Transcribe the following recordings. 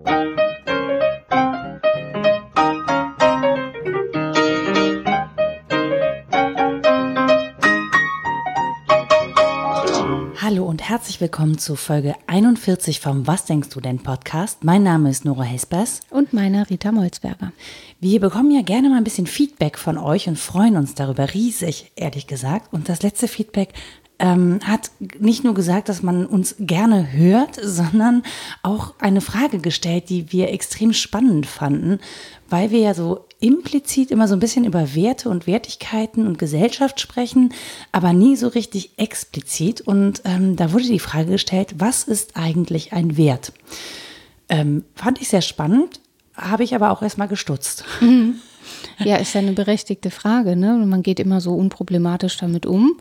Hallo und herzlich willkommen zu Folge 41 vom Was denkst du denn Podcast. Mein Name ist Nora Hespers. Und meiner Rita Molzberger. Wir bekommen ja gerne mal ein bisschen Feedback von euch und freuen uns darüber riesig, ehrlich gesagt. Und das letzte Feedback ähm, hat nicht nur gesagt, dass man uns gerne hört, sondern auch eine Frage gestellt, die wir extrem spannend fanden, weil wir ja so implizit immer so ein bisschen über Werte und Wertigkeiten und Gesellschaft sprechen, aber nie so richtig explizit. Und ähm, da wurde die Frage gestellt, was ist eigentlich ein Wert? Ähm, fand ich sehr spannend, habe ich aber auch erstmal gestutzt. Mhm. Ja, ist ja eine berechtigte Frage. Ne? Man geht immer so unproblematisch damit um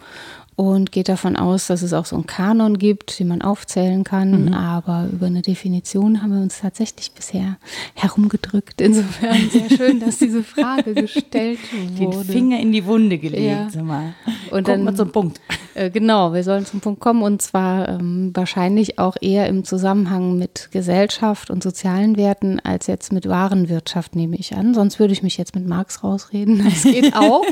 und geht davon aus, dass es auch so einen Kanon gibt, den man aufzählen kann. Mhm. Aber über eine Definition haben wir uns tatsächlich bisher herumgedrückt. Insofern sehr schön, dass diese Frage gestellt wurde. Den Finger in die Wunde gelegt, ja. sag mal. Und Kommt dann mal zum Punkt. Äh, genau, wir sollen zum Punkt kommen und zwar ähm, wahrscheinlich auch eher im Zusammenhang mit Gesellschaft und sozialen Werten als jetzt mit Warenwirtschaft, nehme ich an. Sonst würde ich mich jetzt mit Marx rausreden. Das geht auch.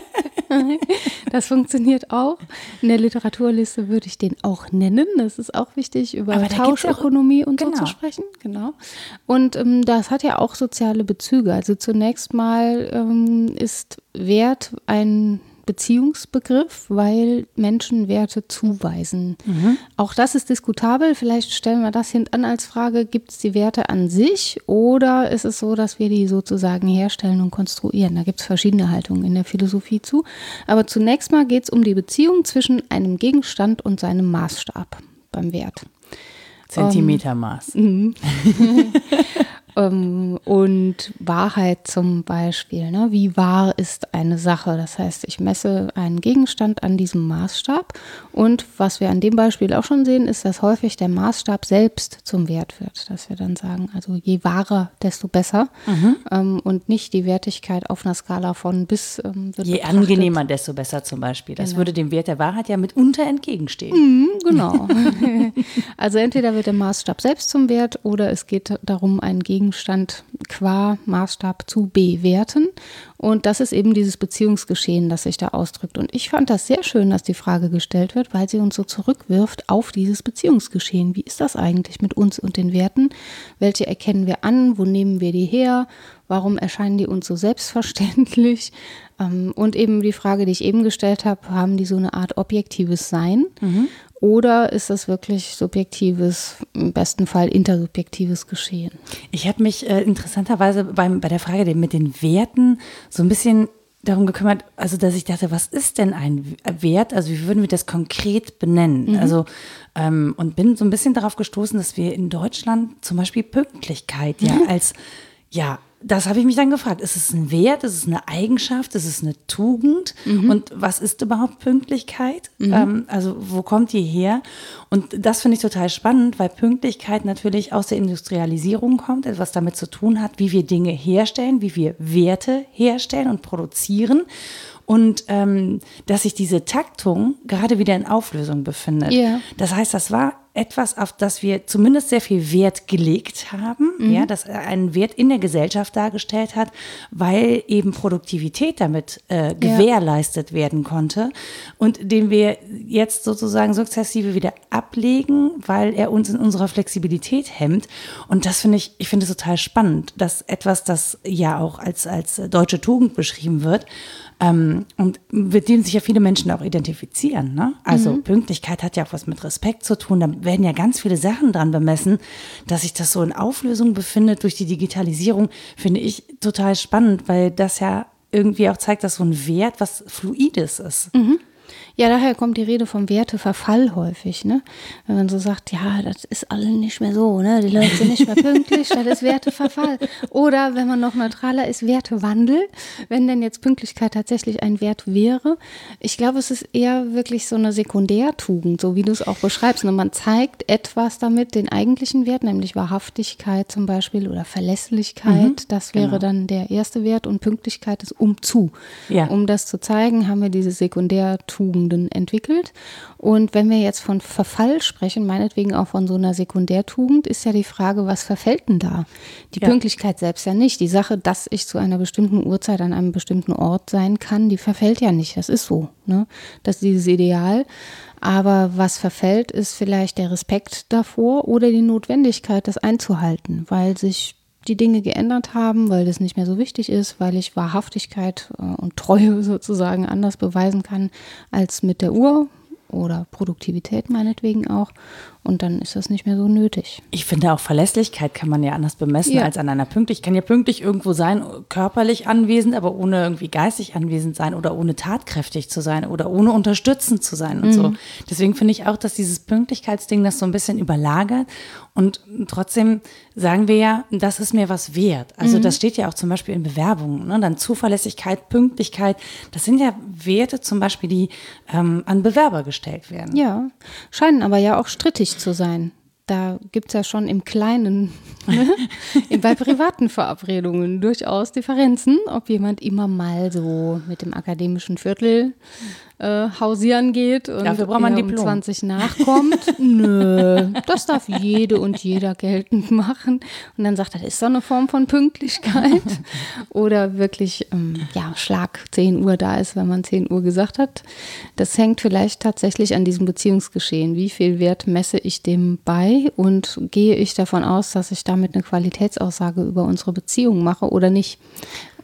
das funktioniert auch. In der Literaturliste würde ich den auch nennen. Das ist auch wichtig, über Tauschökonomie und genau. so zu sprechen. Genau. Und ähm, das hat ja auch soziale Bezüge. Also zunächst mal ähm, ist Wert ein Beziehungsbegriff, weil Menschen Werte zuweisen. Mhm. Auch das ist diskutabel. Vielleicht stellen wir das hintan als Frage, gibt es die Werte an sich oder ist es so, dass wir die sozusagen herstellen und konstruieren? Da gibt es verschiedene Haltungen in der Philosophie zu. Aber zunächst mal geht es um die Beziehung zwischen einem Gegenstand und seinem Maßstab beim Wert. Zentimetermaß. Um, ähm, und Wahrheit zum Beispiel. Ne? Wie wahr ist eine Sache? Das heißt, ich messe einen Gegenstand an diesem Maßstab. Und was wir an dem Beispiel auch schon sehen, ist, dass häufig der Maßstab selbst zum Wert wird. Dass wir dann sagen, also je wahrer, desto besser. Mhm. Ähm, und nicht die Wertigkeit auf einer Skala von bis ähm, Je betrachtet. angenehmer, desto besser zum Beispiel. Das genau. würde dem Wert der Wahrheit ja mitunter entgegenstehen. Mhm, genau. also entweder wird der Maßstab selbst zum Wert oder es geht darum, einen Gegenstand Gegenstand qua Maßstab zu bewerten. Und das ist eben dieses Beziehungsgeschehen, das sich da ausdrückt. Und ich fand das sehr schön, dass die Frage gestellt wird, weil sie uns so zurückwirft auf dieses Beziehungsgeschehen. Wie ist das eigentlich mit uns und den Werten? Welche erkennen wir an? Wo nehmen wir die her? Warum erscheinen die uns so selbstverständlich? Ähm, und eben die Frage, die ich eben gestellt habe, haben die so eine Art objektives Sein? Mhm. Oder ist das wirklich subjektives, im besten Fall intersubjektives Geschehen? Ich habe mich äh, interessanterweise beim, bei der Frage mit den Werten so ein bisschen darum gekümmert, also dass ich dachte, was ist denn ein Wert? Also wie würden wir das konkret benennen? Mhm. Also ähm, und bin so ein bisschen darauf gestoßen, dass wir in Deutschland zum Beispiel Pünktlichkeit ja mhm. als ja das habe ich mich dann gefragt. Ist es ein Wert? Ist es eine Eigenschaft? Ist es eine Tugend? Mhm. Und was ist überhaupt Pünktlichkeit? Mhm. Ähm, also wo kommt die her? Und das finde ich total spannend, weil Pünktlichkeit natürlich aus der Industrialisierung kommt, etwas damit zu tun hat, wie wir Dinge herstellen, wie wir Werte herstellen und produzieren und ähm, dass sich diese Taktung gerade wieder in Auflösung befindet. Yeah. Das heißt, das war etwas, auf das wir zumindest sehr viel Wert gelegt haben, mhm. ja, das einen Wert in der Gesellschaft dargestellt hat, weil eben Produktivität damit äh, gewährleistet ja. werden konnte und den wir jetzt sozusagen sukzessive wieder ablegen, weil er uns in unserer Flexibilität hemmt. Und das finde ich, ich finde es total spannend, dass etwas, das ja auch als, als deutsche Tugend beschrieben wird, ähm, und mit dem sich ja viele Menschen auch identifizieren. Ne? Also mhm. Pünktlichkeit hat ja auch was mit Respekt zu tun. Da werden ja ganz viele Sachen dran bemessen, dass sich das so in Auflösung befindet durch die Digitalisierung, finde ich total spannend, weil das ja irgendwie auch zeigt, dass so ein Wert was Fluides ist. Mhm. Ja, daher kommt die Rede vom Werteverfall häufig, ne? Wenn man so sagt, ja, das ist alle nicht mehr so, ne? Die Leute sind nicht mehr pünktlich, das ist Werteverfall. Oder wenn man noch neutraler ist, Wertewandel, wenn denn jetzt Pünktlichkeit tatsächlich ein Wert wäre. Ich glaube, es ist eher wirklich so eine Sekundärtugend, so wie du es auch beschreibst. Und ne? man zeigt etwas damit, den eigentlichen Wert, nämlich Wahrhaftigkeit zum Beispiel oder Verlässlichkeit. Mhm, das wäre genau. dann der erste Wert und Pünktlichkeit ist umzu. Ja. Um das zu zeigen, haben wir diese Sekundärtugend Sekundärtugenden entwickelt. Und wenn wir jetzt von Verfall sprechen, meinetwegen auch von so einer Sekundärtugend, ist ja die Frage, was verfällt denn da? Die ja. Pünktlichkeit selbst ja nicht. Die Sache, dass ich zu einer bestimmten Uhrzeit an einem bestimmten Ort sein kann, die verfällt ja nicht. Das ist so. Ne? Das ist dieses Ideal. Aber was verfällt, ist vielleicht der Respekt davor oder die Notwendigkeit, das einzuhalten, weil sich die Dinge geändert haben, weil das nicht mehr so wichtig ist, weil ich Wahrhaftigkeit äh, und Treue sozusagen anders beweisen kann als mit der Uhr oder Produktivität meinetwegen auch. Und dann ist das nicht mehr so nötig. Ich finde auch Verlässlichkeit kann man ja anders bemessen ja. als an einer Pünktlichkeit. Ich kann ja pünktlich irgendwo sein, körperlich anwesend, aber ohne irgendwie geistig anwesend sein oder ohne tatkräftig zu sein oder ohne unterstützend zu sein und mhm. so. Deswegen finde ich auch, dass dieses Pünktlichkeitsding das so ein bisschen überlagert. Und trotzdem sagen wir ja, das ist mir was wert. Also mhm. das steht ja auch zum Beispiel in Bewerbungen. Ne? Dann Zuverlässigkeit, Pünktlichkeit. Das sind ja Werte zum Beispiel, die ähm, an Bewerber gestellt werden. Ja, scheinen aber ja auch strittig zu sein. Da gibt es ja schon im Kleinen, ne? bei privaten Verabredungen durchaus Differenzen, ob jemand immer mal so mit dem akademischen Viertel äh, hausieren geht und Dafür braucht man um 20 nachkommt. Nö, das darf jede und jeder geltend machen. Und dann sagt er, das ist so eine Form von Pünktlichkeit. Oder wirklich, ähm, ja, Schlag 10 Uhr da ist, wenn man 10 Uhr gesagt hat. Das hängt vielleicht tatsächlich an diesem Beziehungsgeschehen. Wie viel Wert messe ich dem bei und gehe ich davon aus, dass ich damit eine Qualitätsaussage über unsere Beziehung mache oder nicht?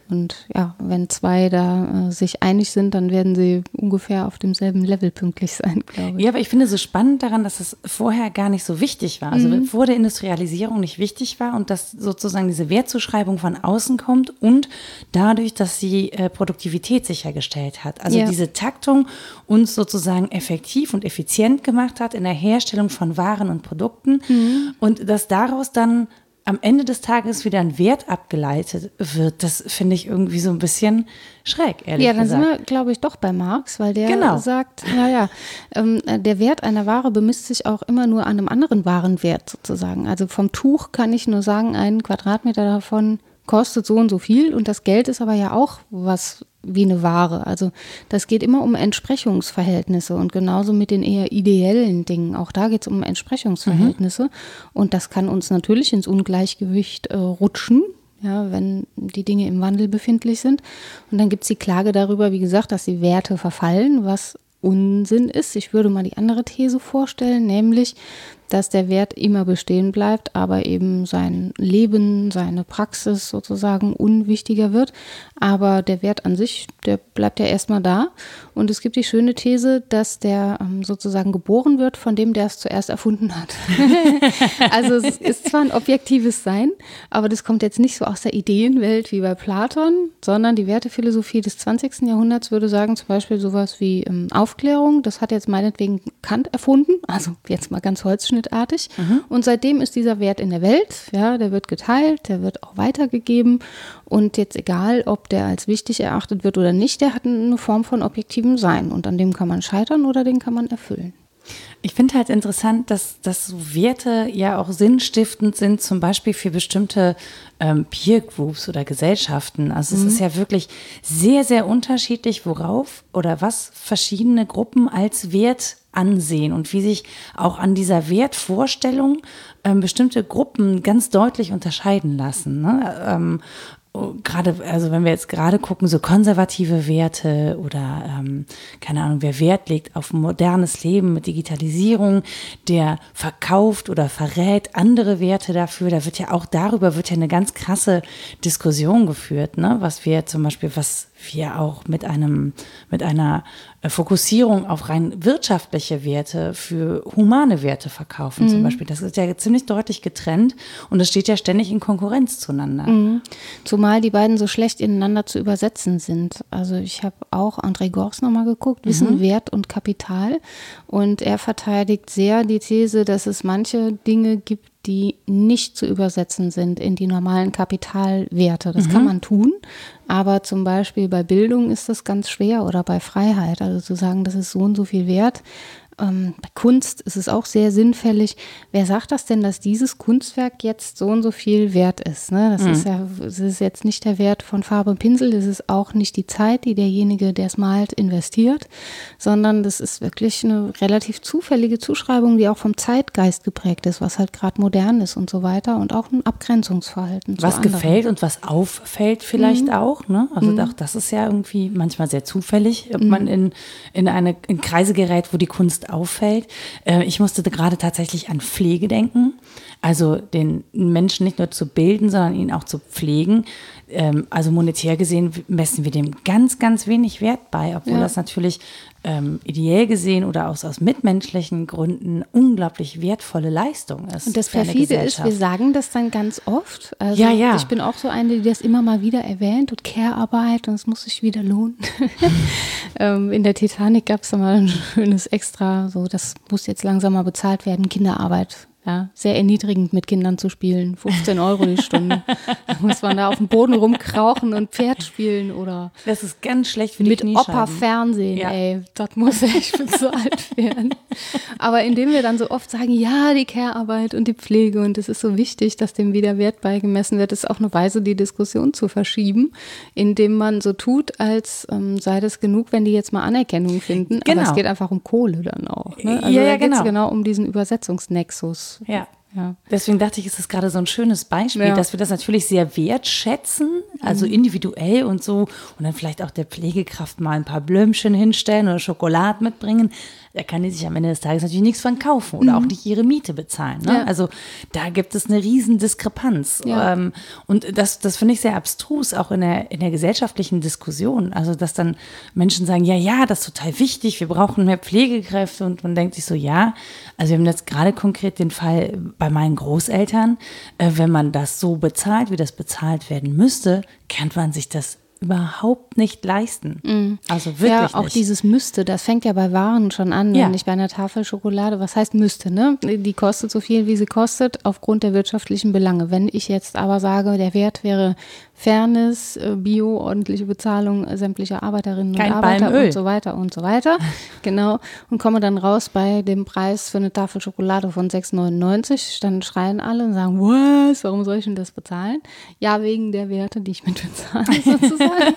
Und ja, wenn zwei da äh, sich einig sind, dann werden sie ungefähr auf demselben Level pünktlich sein, glaube ich. Ja, aber ich finde so spannend daran, dass es vorher gar nicht so wichtig war. Also mhm. vor der Industrialisierung nicht wichtig war und dass sozusagen diese Wertzuschreibung von außen kommt und dadurch, dass sie äh, Produktivität sichergestellt hat. Also ja. diese Taktung uns sozusagen effektiv und effizient gemacht hat in der Herstellung von Waren und Produkten mhm. und dass daraus dann am Ende des Tages wieder ein Wert abgeleitet wird, das finde ich irgendwie so ein bisschen schräg, ehrlich gesagt. Ja, dann gesagt. sind wir, glaube ich, doch bei Marx, weil der genau. sagt, naja, ähm, der Wert einer Ware bemisst sich auch immer nur an einem anderen Warenwert sozusagen. Also vom Tuch kann ich nur sagen, ein Quadratmeter davon kostet so und so viel und das Geld ist aber ja auch was wie eine Ware. Also das geht immer um Entsprechungsverhältnisse und genauso mit den eher ideellen Dingen. Auch da geht es um Entsprechungsverhältnisse mhm. und das kann uns natürlich ins Ungleichgewicht äh, rutschen. Ja, wenn die Dinge im Wandel befindlich sind. Und dann gibt es die Klage darüber, wie gesagt, dass die Werte verfallen, was Unsinn ist. Ich würde mal die andere These vorstellen, nämlich, dass der Wert immer bestehen bleibt, aber eben sein Leben, seine Praxis sozusagen unwichtiger wird. Aber der Wert an sich, der bleibt ja erstmal da. Und es gibt die schöne These, dass der ähm, sozusagen geboren wird von dem, der es zuerst erfunden hat. also es ist zwar ein objektives Sein, aber das kommt jetzt nicht so aus der Ideenwelt wie bei Platon, sondern die Wertephilosophie des 20. Jahrhunderts würde sagen, zum Beispiel sowas wie ähm, Aufklärung, das hat jetzt meinetwegen Kant erfunden, also jetzt mal ganz Holzschnitt durchschnittartig. Mhm. Und seitdem ist dieser Wert in der Welt, ja, der wird geteilt, der wird auch weitergegeben. Und jetzt egal, ob der als wichtig erachtet wird oder nicht, der hat eine Form von objektivem Sein. Und an dem kann man scheitern oder den kann man erfüllen. Ich finde halt interessant, dass, dass Werte ja auch sinnstiftend sind, zum Beispiel für bestimmte ähm, Peer Groups oder Gesellschaften. Also mhm. es ist ja wirklich sehr, sehr unterschiedlich, worauf oder was verschiedene Gruppen als Wert ansehen und wie sich auch an dieser Wertvorstellung ähm, bestimmte Gruppen ganz deutlich unterscheiden lassen. Ne? Ähm, gerade, also wenn wir jetzt gerade gucken, so konservative Werte oder ähm, keine Ahnung, wer Wert legt auf modernes Leben mit Digitalisierung, der verkauft oder verrät andere Werte dafür, da wird ja auch darüber wird ja eine ganz krasse Diskussion geführt, ne? Was wir zum Beispiel, was wir auch mit einem, mit einer Fokussierung auf rein wirtschaftliche Werte für humane Werte verkaufen, mhm. zum Beispiel. Das ist ja ziemlich deutlich getrennt und es steht ja ständig in Konkurrenz zueinander. Mhm. Zumal die beiden so schlecht ineinander zu übersetzen sind. Also ich habe auch André Gors nochmal geguckt, Wissen, mhm. Wert und Kapital. Und er verteidigt sehr die These, dass es manche Dinge gibt, die nicht zu übersetzen sind in die normalen Kapitalwerte. Das mhm. kann man tun, aber zum Beispiel bei Bildung ist das ganz schwer oder bei Freiheit. Also zu sagen, das ist so und so viel wert, Ähm, bei Kunst ist es auch sehr sinnfällig. Wer sagt das denn, dass dieses Kunstwerk jetzt so und so viel wert ist? Ne? Das mhm. ist ja, das ist jetzt nicht der Wert von Farbe und Pinsel, das ist auch nicht die Zeit, die derjenige, der es malt, investiert, sondern das ist wirklich eine relativ zufällige Zuschreibung, die auch vom Zeitgeist geprägt ist, was halt gerade modern ist und so weiter und auch ein Abgrenzungsverhalten. Was gefällt und was auffällt vielleicht mhm. auch. Ne? Also mhm. auch das ist ja irgendwie manchmal sehr zufällig, ob man mhm. in, in eine in Kreise gerät, wo die Kunst auffällt. Äh, ich musste gerade tatsächlich an Pflege denken. Also den Menschen nicht nur zu bilden, sondern ihn auch zu pflegen. Ähm, also monetär gesehen messen wir dem ganz, ganz wenig Wert bei, obwohl ja. das natürlich ähm, ideell gesehen oder aus, aus mitmenschlichen Gründen unglaublich wertvolle Leistung ist. Und das perfide ist, wir sagen das dann ganz oft. Also ja, ja. Ich bin auch so eine, die das immer mal wieder erwähnt und Care-Arbeit und es muss sich wieder lohnen. ähm, in der Titanic gab es da mal ein schönes Extra, so das muss jetzt langsam mal bezahlt werden, Kinderarbeit ja, sehr erniedrigend mit Kindern zu spielen. 15 Euro die Stunde. da muss man da auf dem Boden rumkrauchen und Pferd spielen oder. Das ist ganz schlecht für die Mit Opa Fernsehen, ja. ey. Das muss echt bezahlt werden. Aber indem wir dann so oft sagen, ja, die Care-Arbeit und die Pflege und es ist so wichtig, dass dem wieder Wert beigemessen wird, ist auch eine Weise, die Diskussion zu verschieben, indem man so tut, als ähm, sei das genug, wenn die jetzt mal Anerkennung finden. Genau. Aber es geht einfach um Kohle dann auch. Ne? Also ja, ja, da geht es genau. genau um diesen Übersetzungsnexus. Ja. Ja. Deswegen dachte ich, ist das gerade so ein schönes Beispiel, ja. dass wir das natürlich sehr wertschätzen, also mhm. individuell und so, und dann vielleicht auch der Pflegekraft mal ein paar Blümchen hinstellen oder Schokolade mitbringen da kann die sich am Ende des Tages natürlich nichts von kaufen oder mhm. auch nicht ihre Miete bezahlen. Ne? Ja. Also da gibt es eine riesen Diskrepanz. Ja. Ähm, und das, das finde ich sehr abstrus, auch in der, in der gesellschaftlichen Diskussion. Also, dass dann Menschen sagen, ja, ja, das ist total wichtig, wir brauchen mehr Pflegekräfte. Und man denkt sich so, ja, also wir haben jetzt gerade konkret den Fall bei meinen Großeltern, äh, wenn man das so bezahlt, wie das bezahlt werden müsste, kann man sich das überhaupt nicht leisten. Mm. Also wirklich. Ja, auch nicht. dieses müsste, das fängt ja bei Waren schon an, ja. wenn ich bei einer Tafel Schokolade, was heißt müsste, ne? Die kostet so viel, wie sie kostet, aufgrund der wirtschaftlichen Belange. Wenn ich jetzt aber sage, der Wert wäre Fairness, äh, Bio, ordentliche Bezahlung sämtlicher Arbeiterinnen Kein und Arbeiter Palmöl. und so weiter und so weiter. genau. Und komme dann raus bei dem Preis für eine Tafel Schokolade von 6,99. Dann schreien alle und sagen, was, warum soll ich denn das bezahlen? Ja, wegen der Werte, die ich mit bezahle sozusagen.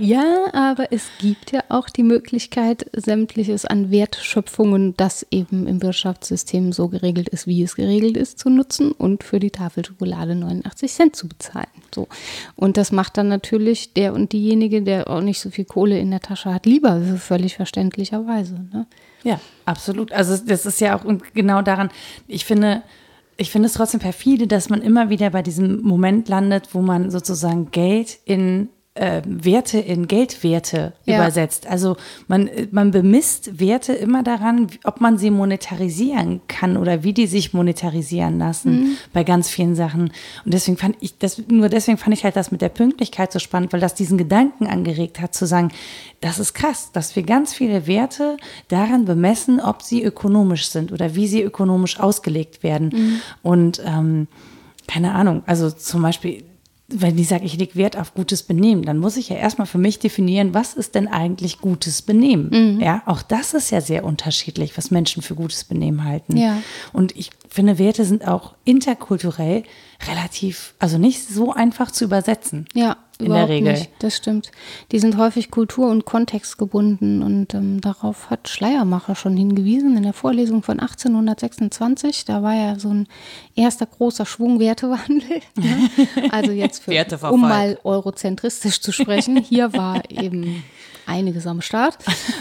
ja, aber es gibt ja auch die Möglichkeit, sämtliches an Wertschöpfungen, das eben im Wirtschaftssystem so geregelt ist, wie es geregelt ist, zu nutzen und für die Tafel Schokolade 89 Cent zu bezahlen. So. Und das macht dann natürlich der und diejenige, der auch nicht so viel Kohle in der Tasche hat, lieber, völlig verständlicherweise. Ne? Ja, absolut. Also das ist ja auch genau daran, ich finde, ich finde es trotzdem perfide, dass man immer wieder bei diesem Moment landet, wo man sozusagen Geld in äh, Werte in Geldwerte ja. übersetzt. Also man, man bemisst Werte immer daran, ob man sie monetarisieren kann oder wie die sich monetarisieren lassen mhm. bei ganz vielen Sachen. Und deswegen fand ich das, nur deswegen fand ich halt das mit der Pünktlichkeit so spannend, weil das diesen Gedanken angeregt hat, zu sagen, das ist krass, dass wir ganz viele Werte daran bemessen, ob sie ökonomisch sind oder wie sie ökonomisch ausgelegt werden. Mhm. Und ähm, keine Ahnung, also zum Beispiel wenn ich sage, ich lege Wert auf gutes Benehmen, dann muss ich ja erstmal für mich definieren, was ist denn eigentlich gutes Benehmen? Mhm. Ja, auch das ist ja sehr unterschiedlich, was Menschen für gutes Benehmen halten. Ja. Und ich finde, Werte sind auch interkulturell relativ, also nicht so einfach zu übersetzen. Ja, in der Regel. Nicht. Das stimmt. Die sind häufig kultur- und kontextgebunden und ähm, darauf hat Schleiermacher schon hingewiesen in der Vorlesung von 1826. Da war ja so ein erster großer Schwung Wertewandel. Ne? Also jetzt für, um mal eurozentristisch zu sprechen, hier war eben einiges am Start.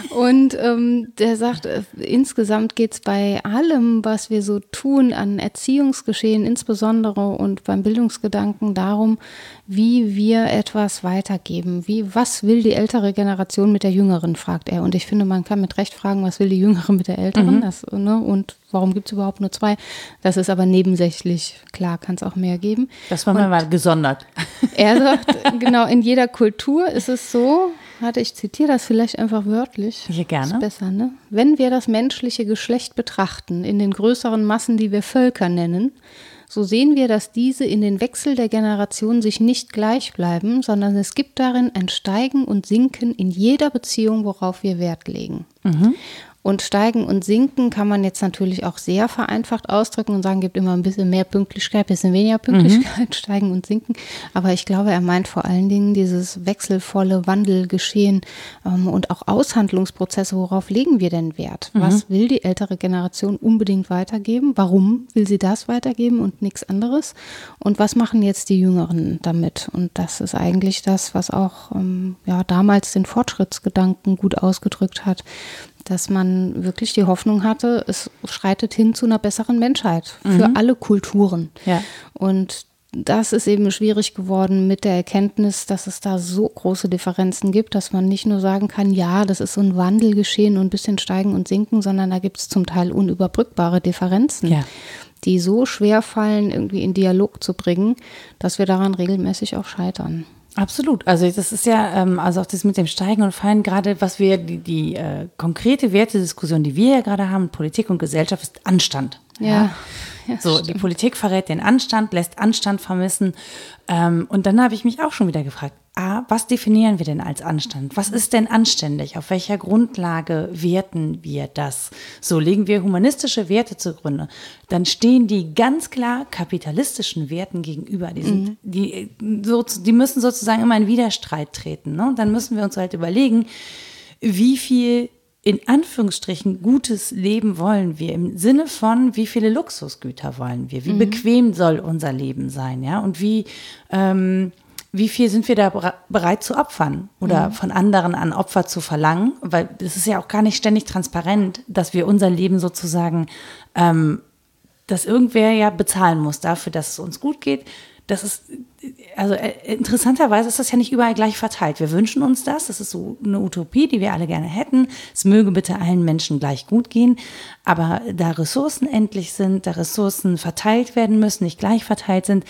Und ähm, der sagt, äh, insgesamt geht es bei allem, was wir so tun, an Erziehungsgeschehen insbesondere und beim Bildungsgedanken darum, wie wir etwas weitergeben. Wie, was will die ältere Generation mit der jüngeren, fragt er. Und ich finde, man kann mit Recht fragen, was will die jüngere mit der älteren? Mhm. Das, ne? Und warum gibt es überhaupt nur zwei? Das ist aber nebensächlich. Klar, kann es auch mehr geben. Das war mal gesondert. Er sagt, genau, in jeder Kultur ist es so, Warte, ich zitiere das vielleicht einfach wörtlich. Hier gerne. Ist besser, ne? Wenn wir das menschliche Geschlecht betrachten, in den größeren Massen, die wir Völker nennen, so sehen wir, dass diese in den Wechsel der Generation sich nicht gleich bleiben, sondern es gibt darin ein Steigen und Sinken in jeder Beziehung, worauf wir Wert legen. Mhm. Und steigen und sinken kann man jetzt natürlich auch sehr vereinfacht ausdrücken und sagen, gibt immer ein bisschen mehr Pünktlichkeit, ein bisschen weniger Pünktlichkeit, mhm. steigen und sinken. Aber ich glaube, er meint vor allen Dingen dieses wechselvolle Wandelgeschehen ähm, und auch Aushandlungsprozesse. Worauf legen wir denn Wert? Mhm. Was will die ältere Generation unbedingt weitergeben? Warum will sie das weitergeben und nichts anderes? Und was machen jetzt die Jüngeren damit? Und das ist eigentlich das, was auch ähm, ja, damals den Fortschrittsgedanken gut ausgedrückt hat, dass man wirklich die Hoffnung hatte, es schreitet hin zu einer besseren Menschheit für mhm. alle Kulturen. Ja. Und das ist eben schwierig geworden mit der Erkenntnis, dass es da so große Differenzen gibt, dass man nicht nur sagen kann, ja, das ist so ein Wandel geschehen und ein bisschen steigen und sinken, sondern da gibt es zum Teil unüberbrückbare Differenzen, ja. die so schwer fallen, irgendwie in Dialog zu bringen, dass wir daran regelmäßig auch scheitern. Absolut. Also das ist ja, ähm, also auch das mit dem Steigen und Fallen, gerade was wir, die, die äh, konkrete Wertediskussion, die wir ja gerade haben, Politik und Gesellschaft, ist Anstand. Ja. ja. ja so, stimmt. die Politik verrät den Anstand, lässt Anstand vermissen. Ähm, und dann habe ich mich auch schon wieder gefragt, ah, was definieren wir denn als Anstand? Was ist denn anständig? Auf welcher Grundlage werten wir das? So legen wir humanistische Werte zugrunde. Dann stehen die ganz klar kapitalistischen Werten gegenüber. Die, sind, mhm. die, so, die müssen sozusagen immer in Widerstreit treten. Ne? Dann müssen wir uns halt überlegen, wie viel in Anführungsstrichen gutes Leben wollen wir im Sinne von, wie viele Luxusgüter wollen wir, wie mhm. bequem soll unser Leben sein, ja, und wie ähm, wie viel sind wir da bereit zu opfern oder mhm. von anderen an Opfer zu verlangen? Weil es ist ja auch gar nicht ständig transparent, dass wir unser Leben sozusagen, ähm, dass irgendwer ja bezahlen muss dafür, dass es uns gut geht. Das ist, also äh, interessanterweise ist das ja nicht überall gleich verteilt. Wir wünschen uns das. Das ist so eine Utopie, die wir alle gerne hätten. Es möge bitte allen Menschen gleich gut gehen. Aber da Ressourcen endlich sind, da Ressourcen verteilt werden müssen, nicht gleich verteilt sind,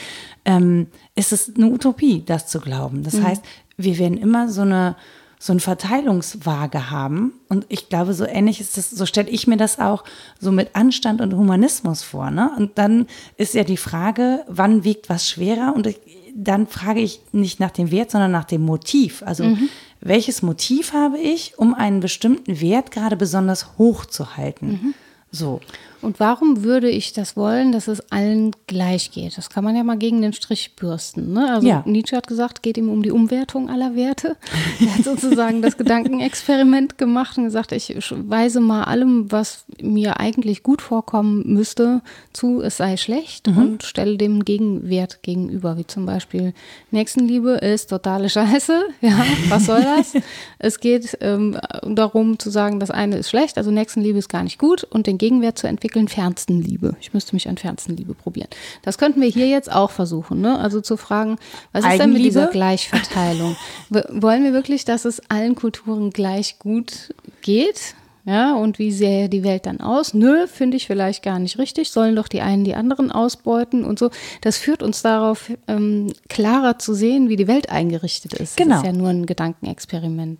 ähm, ist es eine Utopie, das zu glauben. Das mhm. heißt, wir werden immer so eine so eine Verteilungswaage haben. Und ich glaube, so ähnlich ist das, so stelle ich mir das auch so mit Anstand und Humanismus vor. Ne? Und dann ist ja die Frage, wann wiegt was schwerer? Und ich, dann frage ich nicht nach dem Wert, sondern nach dem Motiv. Also mhm. welches Motiv habe ich, um einen bestimmten Wert gerade besonders hoch zu halten? Mhm. So. Und warum würde ich das wollen, dass es allen gleich geht? Das kann man ja mal gegen den Strich bürsten. Ne? Also ja. Nietzsche hat gesagt, geht ihm um die Umwertung aller Werte. Er hat sozusagen das Gedankenexperiment gemacht und gesagt, ich weise mal allem, was mir eigentlich gut vorkommen müsste, zu, es sei schlecht mhm. und stelle dem Gegenwert gegenüber, wie zum Beispiel Nächstenliebe ist totale Scheiße. Ja, was soll das? es geht ähm, darum zu sagen, das eine ist schlecht, also Nächstenliebe ist gar nicht gut und den Gegenwert zu entwickeln entwickeln Fernstenliebe. Ich müsste mich an Fernstenliebe probieren. Das könnten wir hier jetzt auch versuchen, ne? Also zu fragen, was ist denn mit dieser Gleichverteilung? Wollen wir wirklich, dass es allen Kulturen gleich gut geht? Ja, und wie sähe die Welt dann aus? Nö, finde ich vielleicht gar nicht richtig. Sollen doch die einen die anderen ausbeuten und so. Das führt uns darauf, ähm, klarer zu sehen, wie die Welt eingerichtet ist. Genau. Das ist ja nur ein Gedankenexperiment.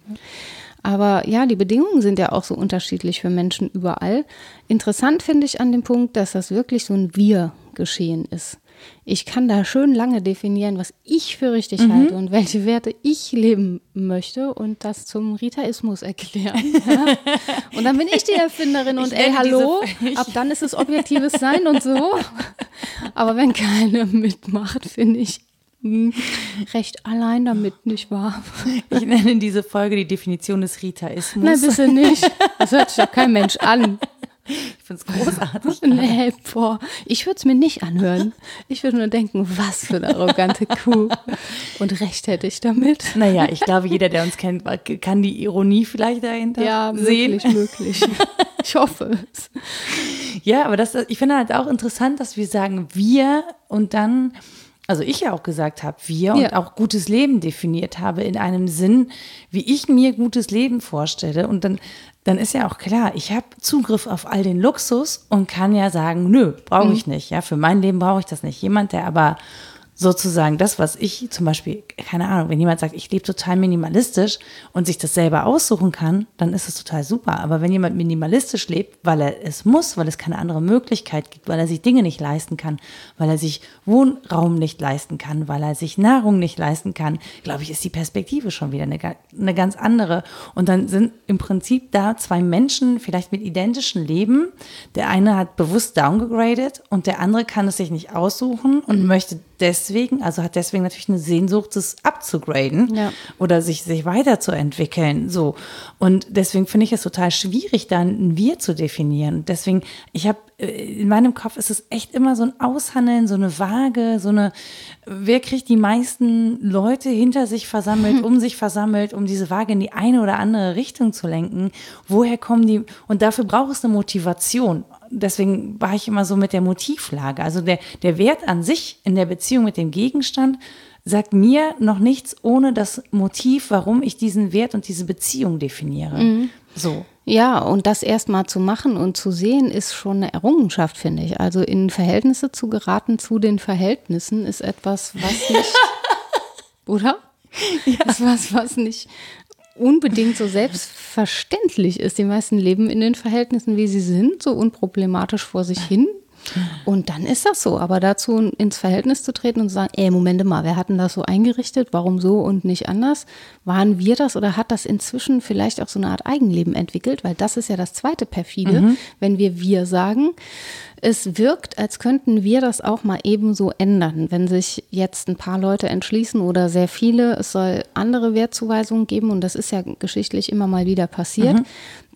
Aber ja, die Bedingungen sind ja auch so unterschiedlich für Menschen überall. Interessant finde ich an dem Punkt, dass das wirklich so ein Wir-Geschehen ist. Ich kann da schön lange definieren, was ich für richtig mhm. halte und welche Werte ich leben möchte und das zum Ritaismus erklären. Ja. Und dann bin ich die Erfinderin und ey, hallo, ab dann ist es objektives Sein und so. Aber wenn keiner mitmacht, finde ich recht allein damit, nicht wahr? Ich nenne diese Folge die Definition des Ritaismus. Nein, bitte nicht. Das hört sich doch kein Mensch an. Ich finde es großartig. Nee, boah, ich würde es mir nicht anhören. Ich würde nur denken, was für eine arrogante Kuh. Und recht hätte ich damit. Naja, ich glaube, jeder, der uns kennt, kann die Ironie vielleicht dahinter ja, sehen. Ja, möglich, möglich. Ich hoffe es. Ja, aber das, ich finde halt auch interessant, dass wir sagen wir und dann also ich ja auch gesagt habe, wir ja. und auch gutes Leben definiert habe in einem Sinn, wie ich mir gutes Leben vorstelle. Und dann, dann ist ja auch klar, ich habe Zugriff auf all den Luxus und kann ja sagen, nö, brauche ich mhm. nicht. Ja, für mein Leben brauche ich das nicht. Jemand, der aber sozusagen das, was ich zum Beispiel, keine Ahnung, wenn jemand sagt, ich lebe total minimalistisch und sich das selber aussuchen kann, dann ist es total super. Aber wenn jemand minimalistisch lebt, weil er es muss, weil es keine andere Möglichkeit gibt, weil er sich Dinge nicht leisten kann, weil er sich Wohnraum nicht leisten kann, weil er sich Nahrung nicht leisten kann, glaube ich, ist die Perspektive schon wieder eine, eine ganz andere. Und dann sind im Prinzip da zwei Menschen, vielleicht mit identischen Leben. Der eine hat bewusst downgegradet und der andere kann es sich nicht aussuchen und möchte deswegen, also hat deswegen natürlich eine Sehnsucht, es abzugraden ja. oder sich, sich weiterzuentwickeln. So. Und deswegen finde ich es total schwierig, dann ein Wir zu definieren. Deswegen, ich habe äh, in meinem Kopf ist es echt immer so ein Aushandeln, so eine Waage, so eine, wer kriegt die meisten Leute hinter sich versammelt, um sich versammelt, um diese Waage in die eine oder andere Richtung zu lenken? Woher kommen die? Und dafür braucht es eine Motivation deswegen war ich immer so mit der Motivlage. Also der, der Wert an sich in der Beziehung mit dem Gegenstand sagt mir noch nichts ohne das Motiv, warum ich diesen Wert und diese Beziehung definiere. Mhm. So. Ja, und das erstmal zu machen und zu sehen, ist schon eine Errungenschaft, finde ich. Also in Verhältnisse zu geraten zu den Verhältnissen ist etwas, was nicht, oder? Ja. Ist was, was nicht unbedingt so selbstverständlich ist. Die meisten leben in den Verhältnissen, wie sie sind, so unproblematisch vor sich hin. Und dann ist das so. Aber dazu ins Verhältnis zu treten und zu sagen, ey, Momente mal, wer hat denn das so eingerichtet? Warum so und nicht anders? Waren wir das oder hat das inzwischen vielleicht auch so eine Art Eigenleben entwickelt? Weil das ist ja das zweite perfide, mhm. wenn wir wir sagen. Es wirkt, als könnten wir das auch mal ebenso ändern, wenn sich jetzt ein paar Leute entschließen oder sehr viele, es soll andere Wertzuweisungen geben und das ist ja geschichtlich immer mal wieder passiert, mhm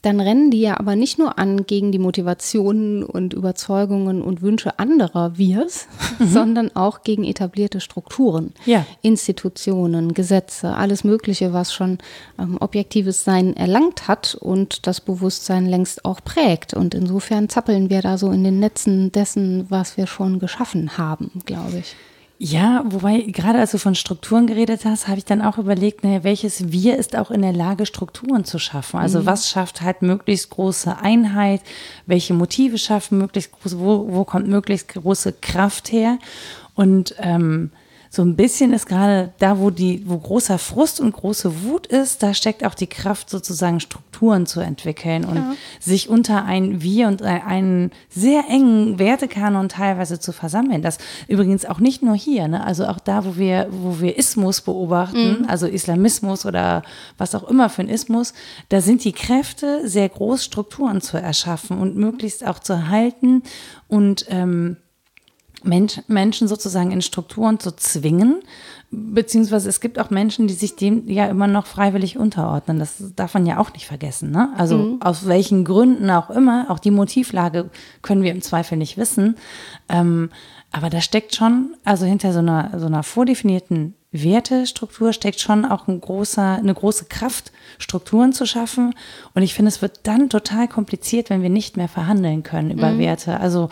dann rennen die ja aber nicht nur an gegen die Motivationen und Überzeugungen und Wünsche anderer Wirs, mhm. sondern auch gegen etablierte Strukturen, ja. Institutionen, Gesetze, alles Mögliche, was schon ähm, objektives Sein erlangt hat und das Bewusstsein längst auch prägt. Und insofern zappeln wir da so in den Netzen dessen, was wir schon geschaffen haben, glaube ich. Ja, wobei gerade als du von Strukturen geredet hast, habe ich dann auch überlegt, naja, welches Wir ist auch in der Lage, Strukturen zu schaffen. Also mhm. was schafft halt möglichst große Einheit, welche Motive schaffen möglichst große, wo, wo kommt möglichst große Kraft her? Und ähm, so ein bisschen ist gerade da, wo die, wo großer Frust und große Wut ist, da steckt auch die Kraft, sozusagen Strukturen zu entwickeln und ja. sich unter ein Wir und einen sehr engen Wertekanon teilweise zu versammeln. Das übrigens auch nicht nur hier, ne? also auch da, wo wir, wo wir Ismus beobachten, mhm. also Islamismus oder was auch immer für ein Ismus, da sind die Kräfte sehr groß, Strukturen zu erschaffen und möglichst auch zu halten und ähm, Mensch, Menschen sozusagen in Strukturen zu zwingen, beziehungsweise es gibt auch Menschen, die sich dem ja immer noch freiwillig unterordnen. Das darf man ja auch nicht vergessen. Ne? Also mhm. aus welchen Gründen auch immer, auch die Motivlage können wir im Zweifel nicht wissen. Ähm, aber da steckt schon, also hinter so einer, so einer vordefinierten Wertestruktur steckt schon auch ein großer, eine große Kraft, Strukturen zu schaffen. Und ich finde, es wird dann total kompliziert, wenn wir nicht mehr verhandeln können über mhm. Werte. Also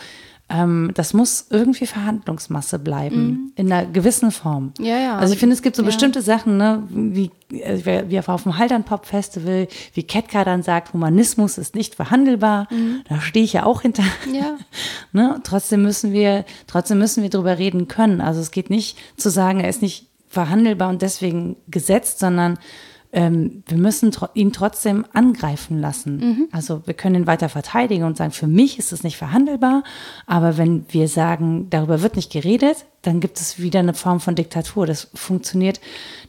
ähm, das muss irgendwie Verhandlungsmasse bleiben, mhm. in einer gewissen Form. Ja, ja. Also ich finde, es gibt so ja. bestimmte Sachen, ne, wie, äh, wie auf dem Haltern Pop Festival, wie Ketka dann sagt, Humanismus ist nicht verhandelbar. Mhm. Da stehe ich ja auch hinter. Ja. ne? Trotzdem müssen wir, trotzdem müssen wir drüber reden können. Also es geht nicht zu sagen, er ist nicht verhandelbar und deswegen gesetzt, sondern ähm, wir müssen tro ihn trotzdem angreifen lassen. Mhm. Also wir können ihn weiter verteidigen und sagen, für mich ist es nicht verhandelbar, aber wenn wir sagen, darüber wird nicht geredet, dann gibt es wieder eine Form von Diktatur. Das funktioniert,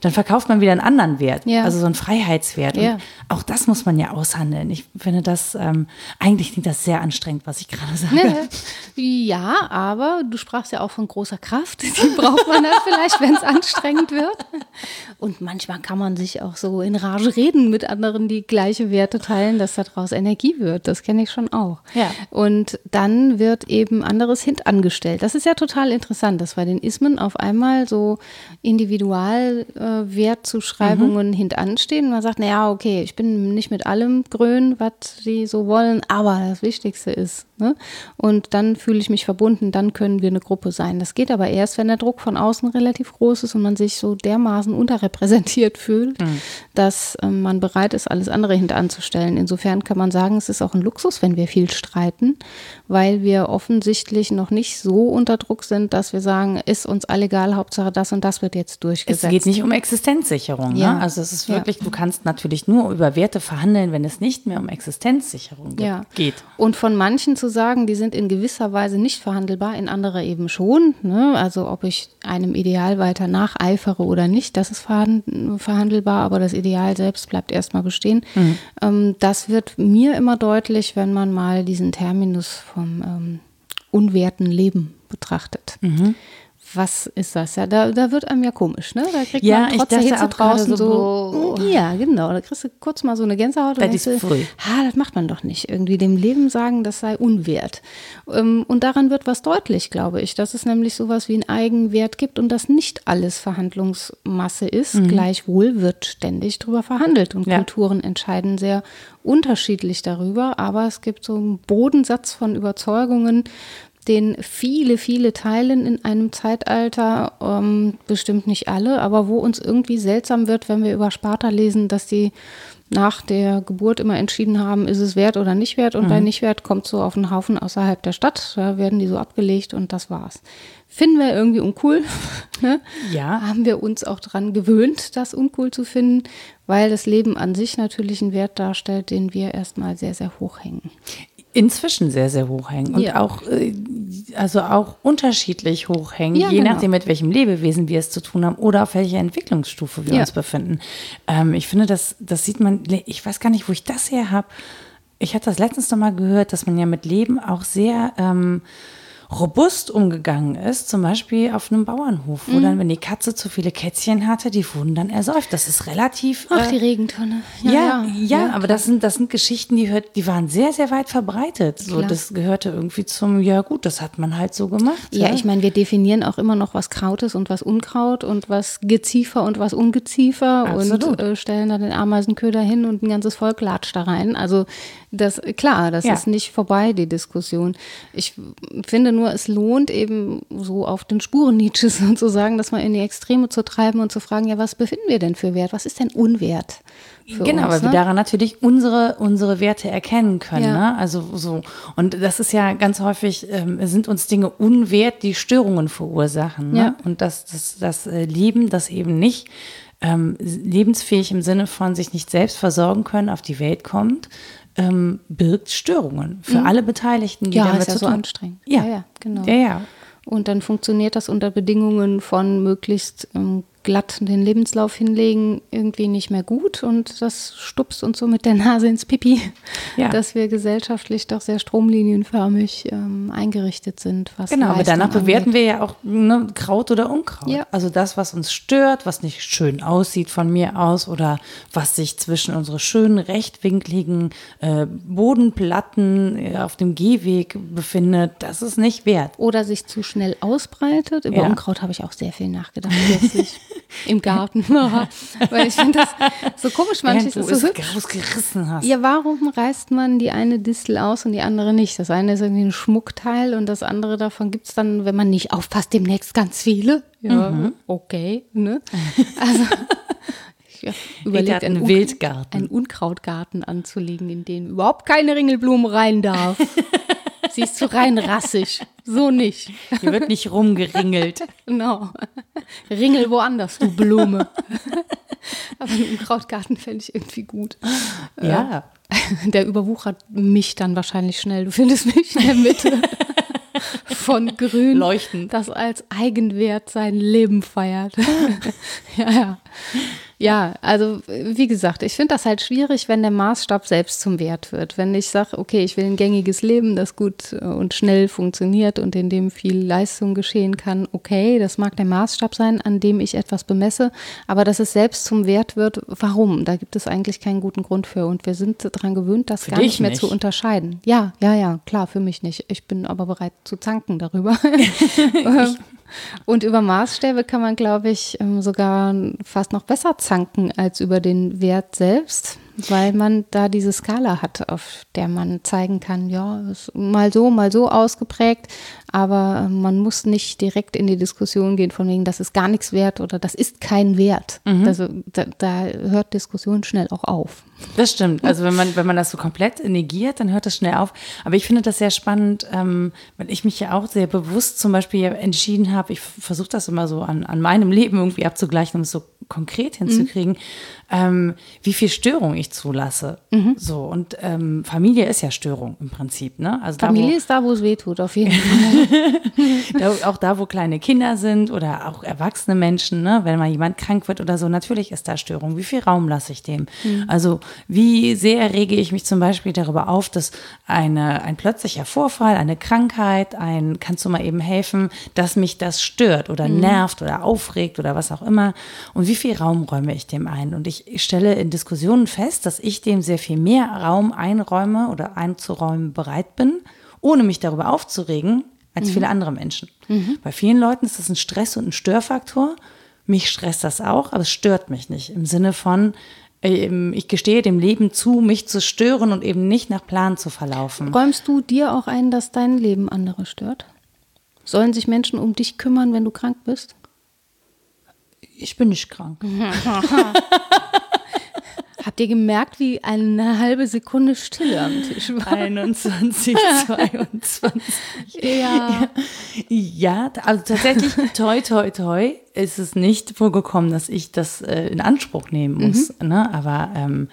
dann verkauft man wieder einen anderen Wert, ja. also so einen Freiheitswert. Ja. auch das muss man ja aushandeln. Ich finde das, ähm, eigentlich klingt das sehr anstrengend, was ich gerade sage. Ja, aber du sprachst ja auch von großer Kraft. Die braucht man dann vielleicht, wenn es anstrengend wird. Und manchmal kann man sich auch so in Rage reden mit anderen, die gleiche Werte teilen, dass daraus Energie wird. Das kenne ich schon auch. Ja. Und dann wird eben anderes hintangestellt. Das ist ja total interessant. Das bei den Ismen auf einmal so Individualwertzuschreibungen äh, mhm. hintanstehen. Man sagt, naja, okay, ich bin nicht mit allem grün, was sie so wollen, aber das Wichtigste ist. Ne? Und dann fühle ich mich verbunden, dann können wir eine Gruppe sein. Das geht aber erst, wenn der Druck von außen relativ groß ist und man sich so dermaßen unterrepräsentiert fühlt, mhm. dass äh, man bereit ist, alles andere hintanzustellen. Insofern kann man sagen, es ist auch ein Luxus, wenn wir viel streiten, weil wir offensichtlich noch nicht so unter Druck sind, dass wir sagen, sagen, ist uns all egal, Hauptsache das und das wird jetzt durchgesetzt. Es geht nicht um Existenzsicherung. Ja. Ne? Also es ist wirklich, Ja. du kannst natürlich nur über Werte verhandeln, wenn es nicht mehr um Existenzsicherung Ja. geht. Und von manchen zu sagen, die sind in gewisser Weise nicht verhandelbar, in anderer eben schon. Ne? Also ob ich einem Ideal weiter nacheifere oder nicht, das ist verhan- verhandelbar, aber das Ideal selbst bleibt erstmal bestehen. Ähm, das wird mir immer deutlich, wenn man mal diesen Terminus vom ähm, unwerten Leben betrachtet. Was ist das? Ja, da, da wird einem ja komisch, ne? Da kriegt Ja, man ich trotz der Hitze draußen so, so, ja, genau. Da kriegst du kurz mal so eine Gänsehaut und Das denkst ist früh. ah, das macht man doch nicht. Irgendwie dem Leben sagen, das sei unwert. Ähm, Und daran wird was deutlich, glaube ich, dass es nämlich sowas wie einen Eigenwert gibt und dass nicht alles Verhandlungsmasse ist. Gleichwohl wird ständig drüber verhandelt und Ja. Kulturen entscheiden sehr unterschiedlich darüber. Aber es gibt so einen Bodensatz von Überzeugungen, den viele, viele teilen in einem Zeitalter, ähm, bestimmt nicht alle, aber wo uns irgendwie seltsam wird, wenn wir über Sparta lesen, dass die nach der Geburt immer entschieden haben, ist es wert oder nicht wert und bei nicht wert kommt so auf einen Haufen außerhalb der Stadt, da werden die so abgelegt und das war's. Finden wir irgendwie uncool. ne? Ja. Haben wir uns auch daran gewöhnt, das uncool zu finden, weil das Leben an sich natürlich einen Wert darstellt, den wir erstmal sehr, sehr hoch hängen. Inzwischen sehr, sehr hoch hängen und Ja. auch, äh, also auch unterschiedlich hoch hängen, Ja, je genau. nachdem, mit welchem Lebewesen wir es zu tun haben oder auf welcher Entwicklungsstufe wir Ja. uns befinden. Ähm, ich finde, das, das sieht man, ich weiß gar nicht, wo ich das her habe. Ich hatte das letztens noch mal gehört, dass man ja mit Leben auch sehr ähm, robust umgegangen ist, zum Beispiel auf einem Bauernhof, Mhm. wo dann, wenn die Katze zu viele Kätzchen hatte, die wurden dann ersäuft. Das ist relativ. Ach, äh, die Regentonne. ja, ja, aber das sind, das sind Geschichten, die, hört, die waren sehr, sehr weit verbreitet. So, Klar. das gehörte irgendwie zum, ja gut, das hat man halt so gemacht. Ja, ich meine, wir definieren auch immer noch, was Kraut ist und was Unkraut und was Geziefer und was Ungeziefer Absolut. und äh, stellen da den Ameisenköder hin und ein ganzes Volk latscht da rein. Also das, klar, das Ja. ist nicht vorbei, die Diskussion. Ich finde nur, es lohnt eben so auf den Spuren Nietzsches sozusagen, das mal in die Extreme zu treiben und zu fragen, ja, was befinden wir denn für Wert? Was ist denn Unwert? Für Genau, uns, weil wir ne? daran natürlich unsere, unsere Werte erkennen können. Ja. Ne? Also so. Und das ist ja ganz häufig, ähm, sind uns Dinge unwert, die Störungen verursachen. Ne? Ja. Und das, das, das äh, Leben, das eben nicht ähm, lebensfähig im Sinne von sich nicht selbst versorgen können, auf die Welt kommt, ähm, birgt Störungen für alle Beteiligten, die Mhm. Ja, damit ist ja so tun anstrengend. Ja. Ja, ja, genau. Ja, ja. Und dann funktioniert das unter Bedingungen von möglichst ähm, glatt den Lebenslauf hinlegen irgendwie nicht mehr gut und das stupst uns so mit der Nase ins Pipi, Ja. dass wir gesellschaftlich doch sehr stromlinienförmig ähm, eingerichtet sind. Genau, aber danach bewerten angeht. wir ja auch ne, Kraut oder Unkraut. Ja. Also das, was uns stört, was nicht schön aussieht von mir aus oder was sich zwischen unsere schönen rechtwinkligen äh, Bodenplatten äh, auf dem Gehweg befindet, das ist nicht wert. Oder sich zu schnell ausbreitet. Über Ja. Unkraut habe ich auch sehr viel nachgedacht. Im Garten. Weil ich finde das so komisch, manches Während du ist so hübsch. rausgerissen hast. Ja, warum reißt man die eine Distel aus und die andere nicht? Das eine ist irgendwie ein Schmuckteil und das andere davon gibt es dann, wenn man nicht aufpasst, demnächst ganz viele. Ja, Mhm. okay. Ne? Also ich ja, überlege, hat einen einen, Wildgarten. einen Unkrautgarten anzulegen, in den überhaupt keine Ringelblume rein darf. Sie ist zu rein rassig. So nicht. Hier wird nicht rumgeringelt. Genau. Ringel woanders, du Blume. Aber einen Unkrautgarten fände ich irgendwie gut. ja. Der überwuchert mich dann wahrscheinlich schnell. Du findest mich in der Mitte von Grün, Leuchtend. das als Eigenwert sein Leben feiert. ja, ja. Ja, also wie gesagt, ich finde das halt schwierig, wenn der Maßstab selbst zum Wert wird. Wenn ich sage, okay, ich will ein gängiges Leben, das gut äh, und schnell funktioniert und in dem viel Leistung geschehen kann, okay, das mag der Maßstab sein, an dem ich etwas bemesse, aber dass es selbst zum Wert wird, warum? Da gibt es eigentlich keinen guten Grund für und wir sind daran gewöhnt, das Für gar nicht mehr nicht. zu unterscheiden. Ja, ja, ja, klar, für mich nicht. Ich bin aber bereit zu zanken darüber. Ähm, Und über Maßstäbe kann man, glaube ich, ähm, sogar fast noch besser zanken als über den Wert selbst, weil man da diese Skala hat, auf der man zeigen kann, ja, ist mal so, mal so ausgeprägt, aber man muss nicht direkt in die Diskussion gehen von wegen, das ist gar nichts wert oder das ist kein Wert. Mhm. Also da, da hört Diskussion schnell auch auf. Das stimmt. Also wenn man, wenn man das so komplett negiert, dann hört das schnell auf. Aber ich finde das sehr spannend, ähm, weil ich mich ja auch sehr bewusst zum Beispiel entschieden habe, ich versuche das immer so an, an meinem Leben irgendwie abzugleichen, um es so konkret hinzukriegen, mhm. ähm, wie viel Störung ich zulasse. Mhm. So, und ähm, Familie ist ja Störung im Prinzip. Ne? Also Familie da, ist da, wo es weh tut, auf jeden Fall. da, auch da, wo kleine Kinder sind oder auch erwachsene Menschen, ne? wenn mal jemand krank wird oder so, natürlich ist da Störung. Wie viel Raum lasse ich dem? Mhm. Also wie sehr rege ich mich zum Beispiel darüber auf, dass eine, ein plötzlicher Vorfall, eine Krankheit, ein, kannst du mal eben helfen, dass mich das stört oder mhm. nervt oder aufregt oder was auch immer. Und wie viel Raum räume ich dem ein? Und ich, stelle in Diskussionen fest, dass ich dem sehr viel mehr Raum einräume oder einzuräumen bereit bin, ohne mich darüber aufzuregen, als mhm. viele andere Menschen. Mhm. Bei vielen Leuten ist das ein Stress und ein Störfaktor. Mich stresst das auch, aber es stört mich nicht. Im Sinne von, ich gestehe dem Leben zu, mich zu stören und eben nicht nach Plan zu verlaufen. Räumst du dir auch ein, dass dein Leben andere stört? Sollen sich Menschen um dich kümmern, wenn du krank bist? Ich bin nicht krank. Habt ihr gemerkt, wie eine halbe Sekunde Stille am Tisch war? 21, 22. ja. Ja, also tatsächlich, toi, toi, toi, ist es nicht vorgekommen, dass ich das äh, in Anspruch nehmen muss. Mhm. Ne? Aber ähm,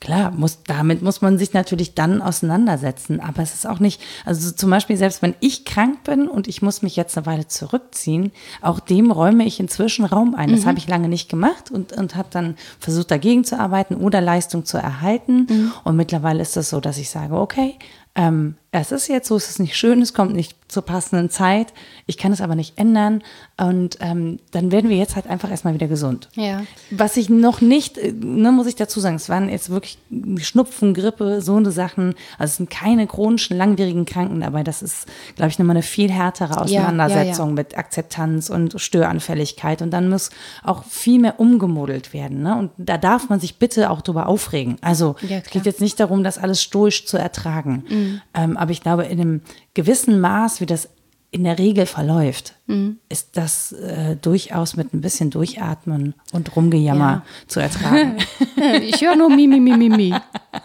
Klar, muss, damit muss man sich natürlich dann auseinandersetzen. Aber es ist auch nicht, also zum Beispiel selbst wenn ich krank bin und ich muss mich jetzt eine Weile zurückziehen, auch dem räume ich inzwischen Raum ein. Das mhm. habe ich lange nicht gemacht und, und habe dann versucht dagegen zu arbeiten oder Leistung zu erhalten. Mhm. Und mittlerweile ist es das so, dass ich sage, okay, ähm, es ist jetzt so, es ist nicht schön, es kommt nicht zur passenden Zeit. Ich kann es aber nicht ändern. Und ähm, dann werden wir jetzt halt einfach erstmal wieder gesund. Ja. Was ich noch nicht, äh, ne, muss ich dazu sagen, es waren jetzt wirklich Schnupfen, Grippe, so eine Sachen. Also es sind keine chronischen, langwierigen Kranken dabei. Das ist, glaube ich, nochmal eine viel härtere Auseinandersetzung ja, ja, ja. mit Akzeptanz und Störanfälligkeit. Und dann muss auch viel mehr umgemodelt werden. Ne? Und da darf man sich bitte auch drüber aufregen. Also es geht jetzt nicht darum, das alles stoisch zu ertragen. Mhm. Ähm, aber ich glaube, in einem gewissen Maß, wie das in der Regel verläuft, mhm. ist das äh, durchaus mit ein bisschen Durchatmen und Rumgejammer ja. zu ertragen. ich höre nur mi, mi, mi, mi, mi.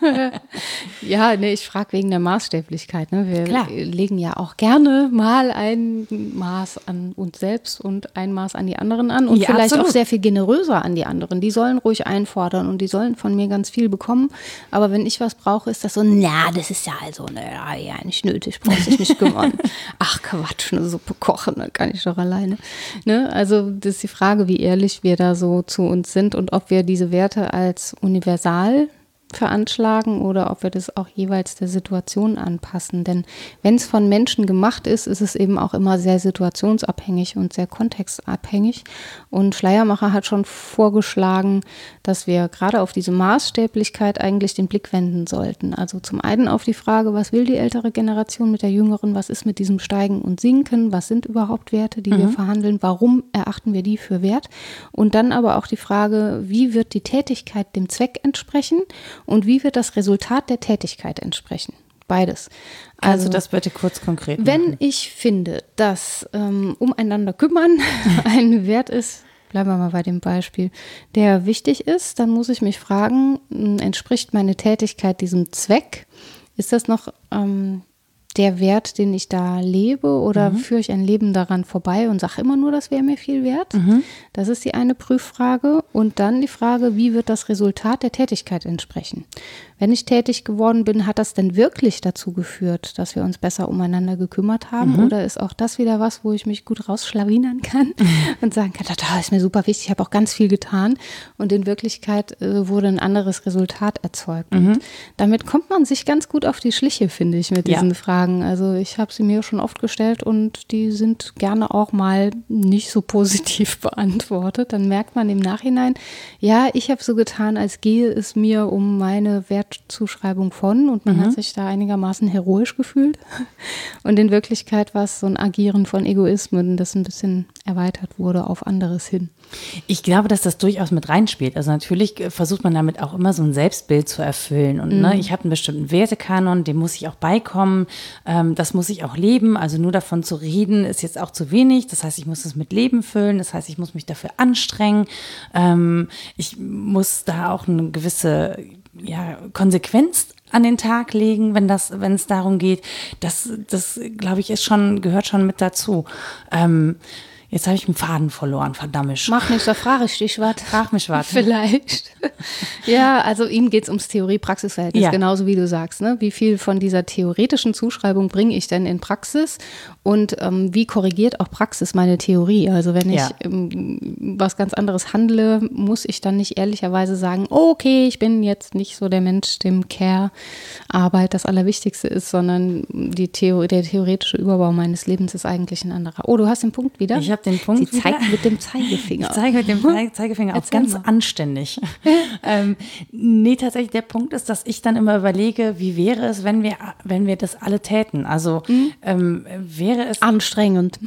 ja, nee, ich frage wegen der Maßstäblichkeit. Ne? Wir Klar. legen ja auch gerne mal ein Maß an uns selbst und ein Maß an die anderen an und ja, vielleicht absolut. auch sehr viel generöser an die anderen. Die sollen ruhig einfordern und die sollen von mir ganz viel bekommen. Aber wenn ich was brauche, ist das so, na, das ist ja also ne, ja, nicht nötig, brauchst dich nicht kümmern. Ach Quatsch, eine Suppe kochen, dann kann ich doch alleine. Ne? Also das ist die Frage, wie ehrlich wir da so zu uns sind und ob wir diese Werte als universal veranschlagen oder ob wir das auch jeweils der Situation anpassen. Denn wenn es von Menschen gemacht ist, ist es eben auch immer sehr situationsabhängig und sehr kontextabhängig. Und Schleiermacher hat schon vorgeschlagen, dass wir gerade auf diese Maßstäblichkeit eigentlich den Blick wenden sollten. Also zum einen auf die Frage, was will die ältere Generation mit der jüngeren, was ist mit diesem Steigen und Sinken, was sind überhaupt Werte, die mhm. wir verhandeln, warum erachten wir die für wert? Und dann aber auch die Frage, wie wird die Tätigkeit dem Zweck entsprechen und wie wird das Resultat der Tätigkeit entsprechen? Beides. Also, also das bitte kurz konkret. Machen. Wenn ich finde, dass ähm, umeinander kümmern ein Wert ist, bleiben wir mal bei dem Beispiel, der wichtig ist, dann muss ich mich fragen, hm, entspricht meine Tätigkeit diesem Zweck? Ist das noch ähm, der Wert, den ich da lebe oder mhm. führe ich ein Leben daran vorbei und sage immer nur, das wäre mir viel wert? Mhm. Das ist die eine Prüffrage. Und dann die Frage, wie wird das Resultat der Tätigkeit entsprechen? Wenn ich tätig geworden bin, hat das denn wirklich dazu geführt, dass wir uns besser umeinander gekümmert haben? Mhm. Oder ist auch das wieder was, wo ich mich gut rausschlawinern kann und sagen kann, das ist mir super wichtig, ich habe auch ganz viel getan. Und in Wirklichkeit äh, wurde ein anderes Resultat erzeugt. Mhm. damit kommt man sich ganz gut auf die Schliche, finde ich, mit diesen ja. Fragen. Also ich habe sie mir schon oft gestellt und die sind gerne auch mal nicht so positiv beantwortet. Dann merkt man im Nachhinein, ja, ich habe so getan, als gehe es mir um meine Wert Wertzuschreibung von und man mhm. hat sich da einigermaßen heroisch gefühlt. Und in Wirklichkeit war es so ein Agieren von Egoismen, das ein bisschen erweitert wurde auf anderes hin. Ich glaube, dass das durchaus mit reinspielt. Also natürlich versucht man damit auch immer so ein Selbstbild zu erfüllen. Und ne, mhm. ne, ich habe einen bestimmten Wertekanon, dem muss ich auch beikommen. Ähm, das muss ich auch leben. Also nur davon zu reden, ist jetzt auch zu wenig. Das heißt, ich muss es mit Leben füllen. Das heißt, ich muss mich dafür anstrengen. Ähm, ich muss da auch eine gewisse ja, Konsequenz an den Tag legen, wenn das, wenn es darum geht. Das, das glaube ich, ist schon, gehört schon mit dazu. Ähm, Jetzt habe ich einen Faden verloren, verdammt. Mach nicht, da frage ich dich was. Frag mich was. Vielleicht. ja, also ihm geht es ums Theorie-Praxis-Verhältnis, ja. genauso wie du sagst. Ne? Wie viel von dieser theoretischen Zuschreibung bringe ich denn in Praxis und ähm, wie korrigiert auch Praxis meine Theorie? Also wenn ich ja. ähm, was ganz anderes handle, muss ich dann nicht ehrlicherweise sagen, okay, ich bin jetzt nicht so der Mensch, dem Care-Arbeit das Allerwichtigste ist, sondern die Theor der theoretische Überbau meines Lebens ist eigentlich ein anderer. Oh, du hast den Punkt wieder? Ich habe den Punkt. Sie zeigt mit dem Zeigefinger. Ich zeige mit dem Zeigefinger auch ganz mal. anständig. ähm, nee, tatsächlich, der Punkt ist, dass ich dann immer überlege, wie wäre es, wenn wir, wenn wir das alle täten? Also mhm. ähm, wäre es. Anstrengend.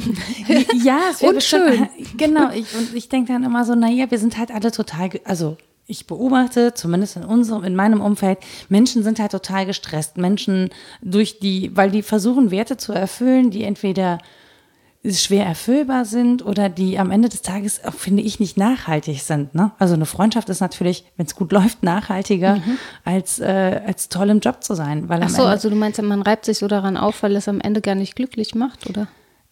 ja, es wäre schön. Genau, ich, und ich denke dann immer so, naja, wir sind halt alle total, also ich beobachte, zumindest in unserem, in meinem Umfeld, Menschen sind halt total gestresst. Menschen durch die, weil die versuchen, Werte zu erfüllen, die entweder schwer erfüllbar sind oder die am Ende des Tages, auch, finde ich, nicht nachhaltig sind. Ne? Also eine Freundschaft ist natürlich, wenn es gut läuft, nachhaltiger, mhm. als, äh, als toll im Job zu sein. Weil Ach so, Ende, also du meinst, man reibt sich so daran auf, weil es am Ende gar nicht glücklich macht, oder?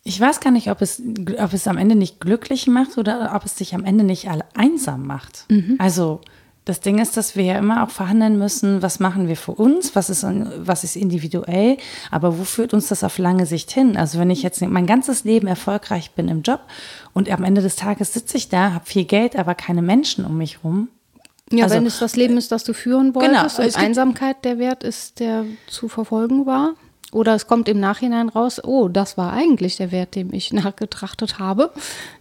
Ich weiß gar nicht, ob es, ob es am Ende nicht glücklich macht oder ob es sich am Ende nicht alle einsam macht. Mhm. Also das Ding ist, dass wir ja immer auch verhandeln müssen, was machen wir für uns, was ist, was ist individuell, aber wo führt uns das auf lange Sicht hin? Also wenn ich jetzt mein ganzes Leben erfolgreich bin im Job und am Ende des Tages sitze ich da, habe viel Geld, aber keine Menschen um mich rum. Ja, also, wenn es das Leben ist, das du führen genau, wolltest genau, und Einsamkeit der Wert ist, der zu verfolgen war. Oder es kommt im Nachhinein raus, oh, das war eigentlich der Wert, dem ich nachgetrachtet habe.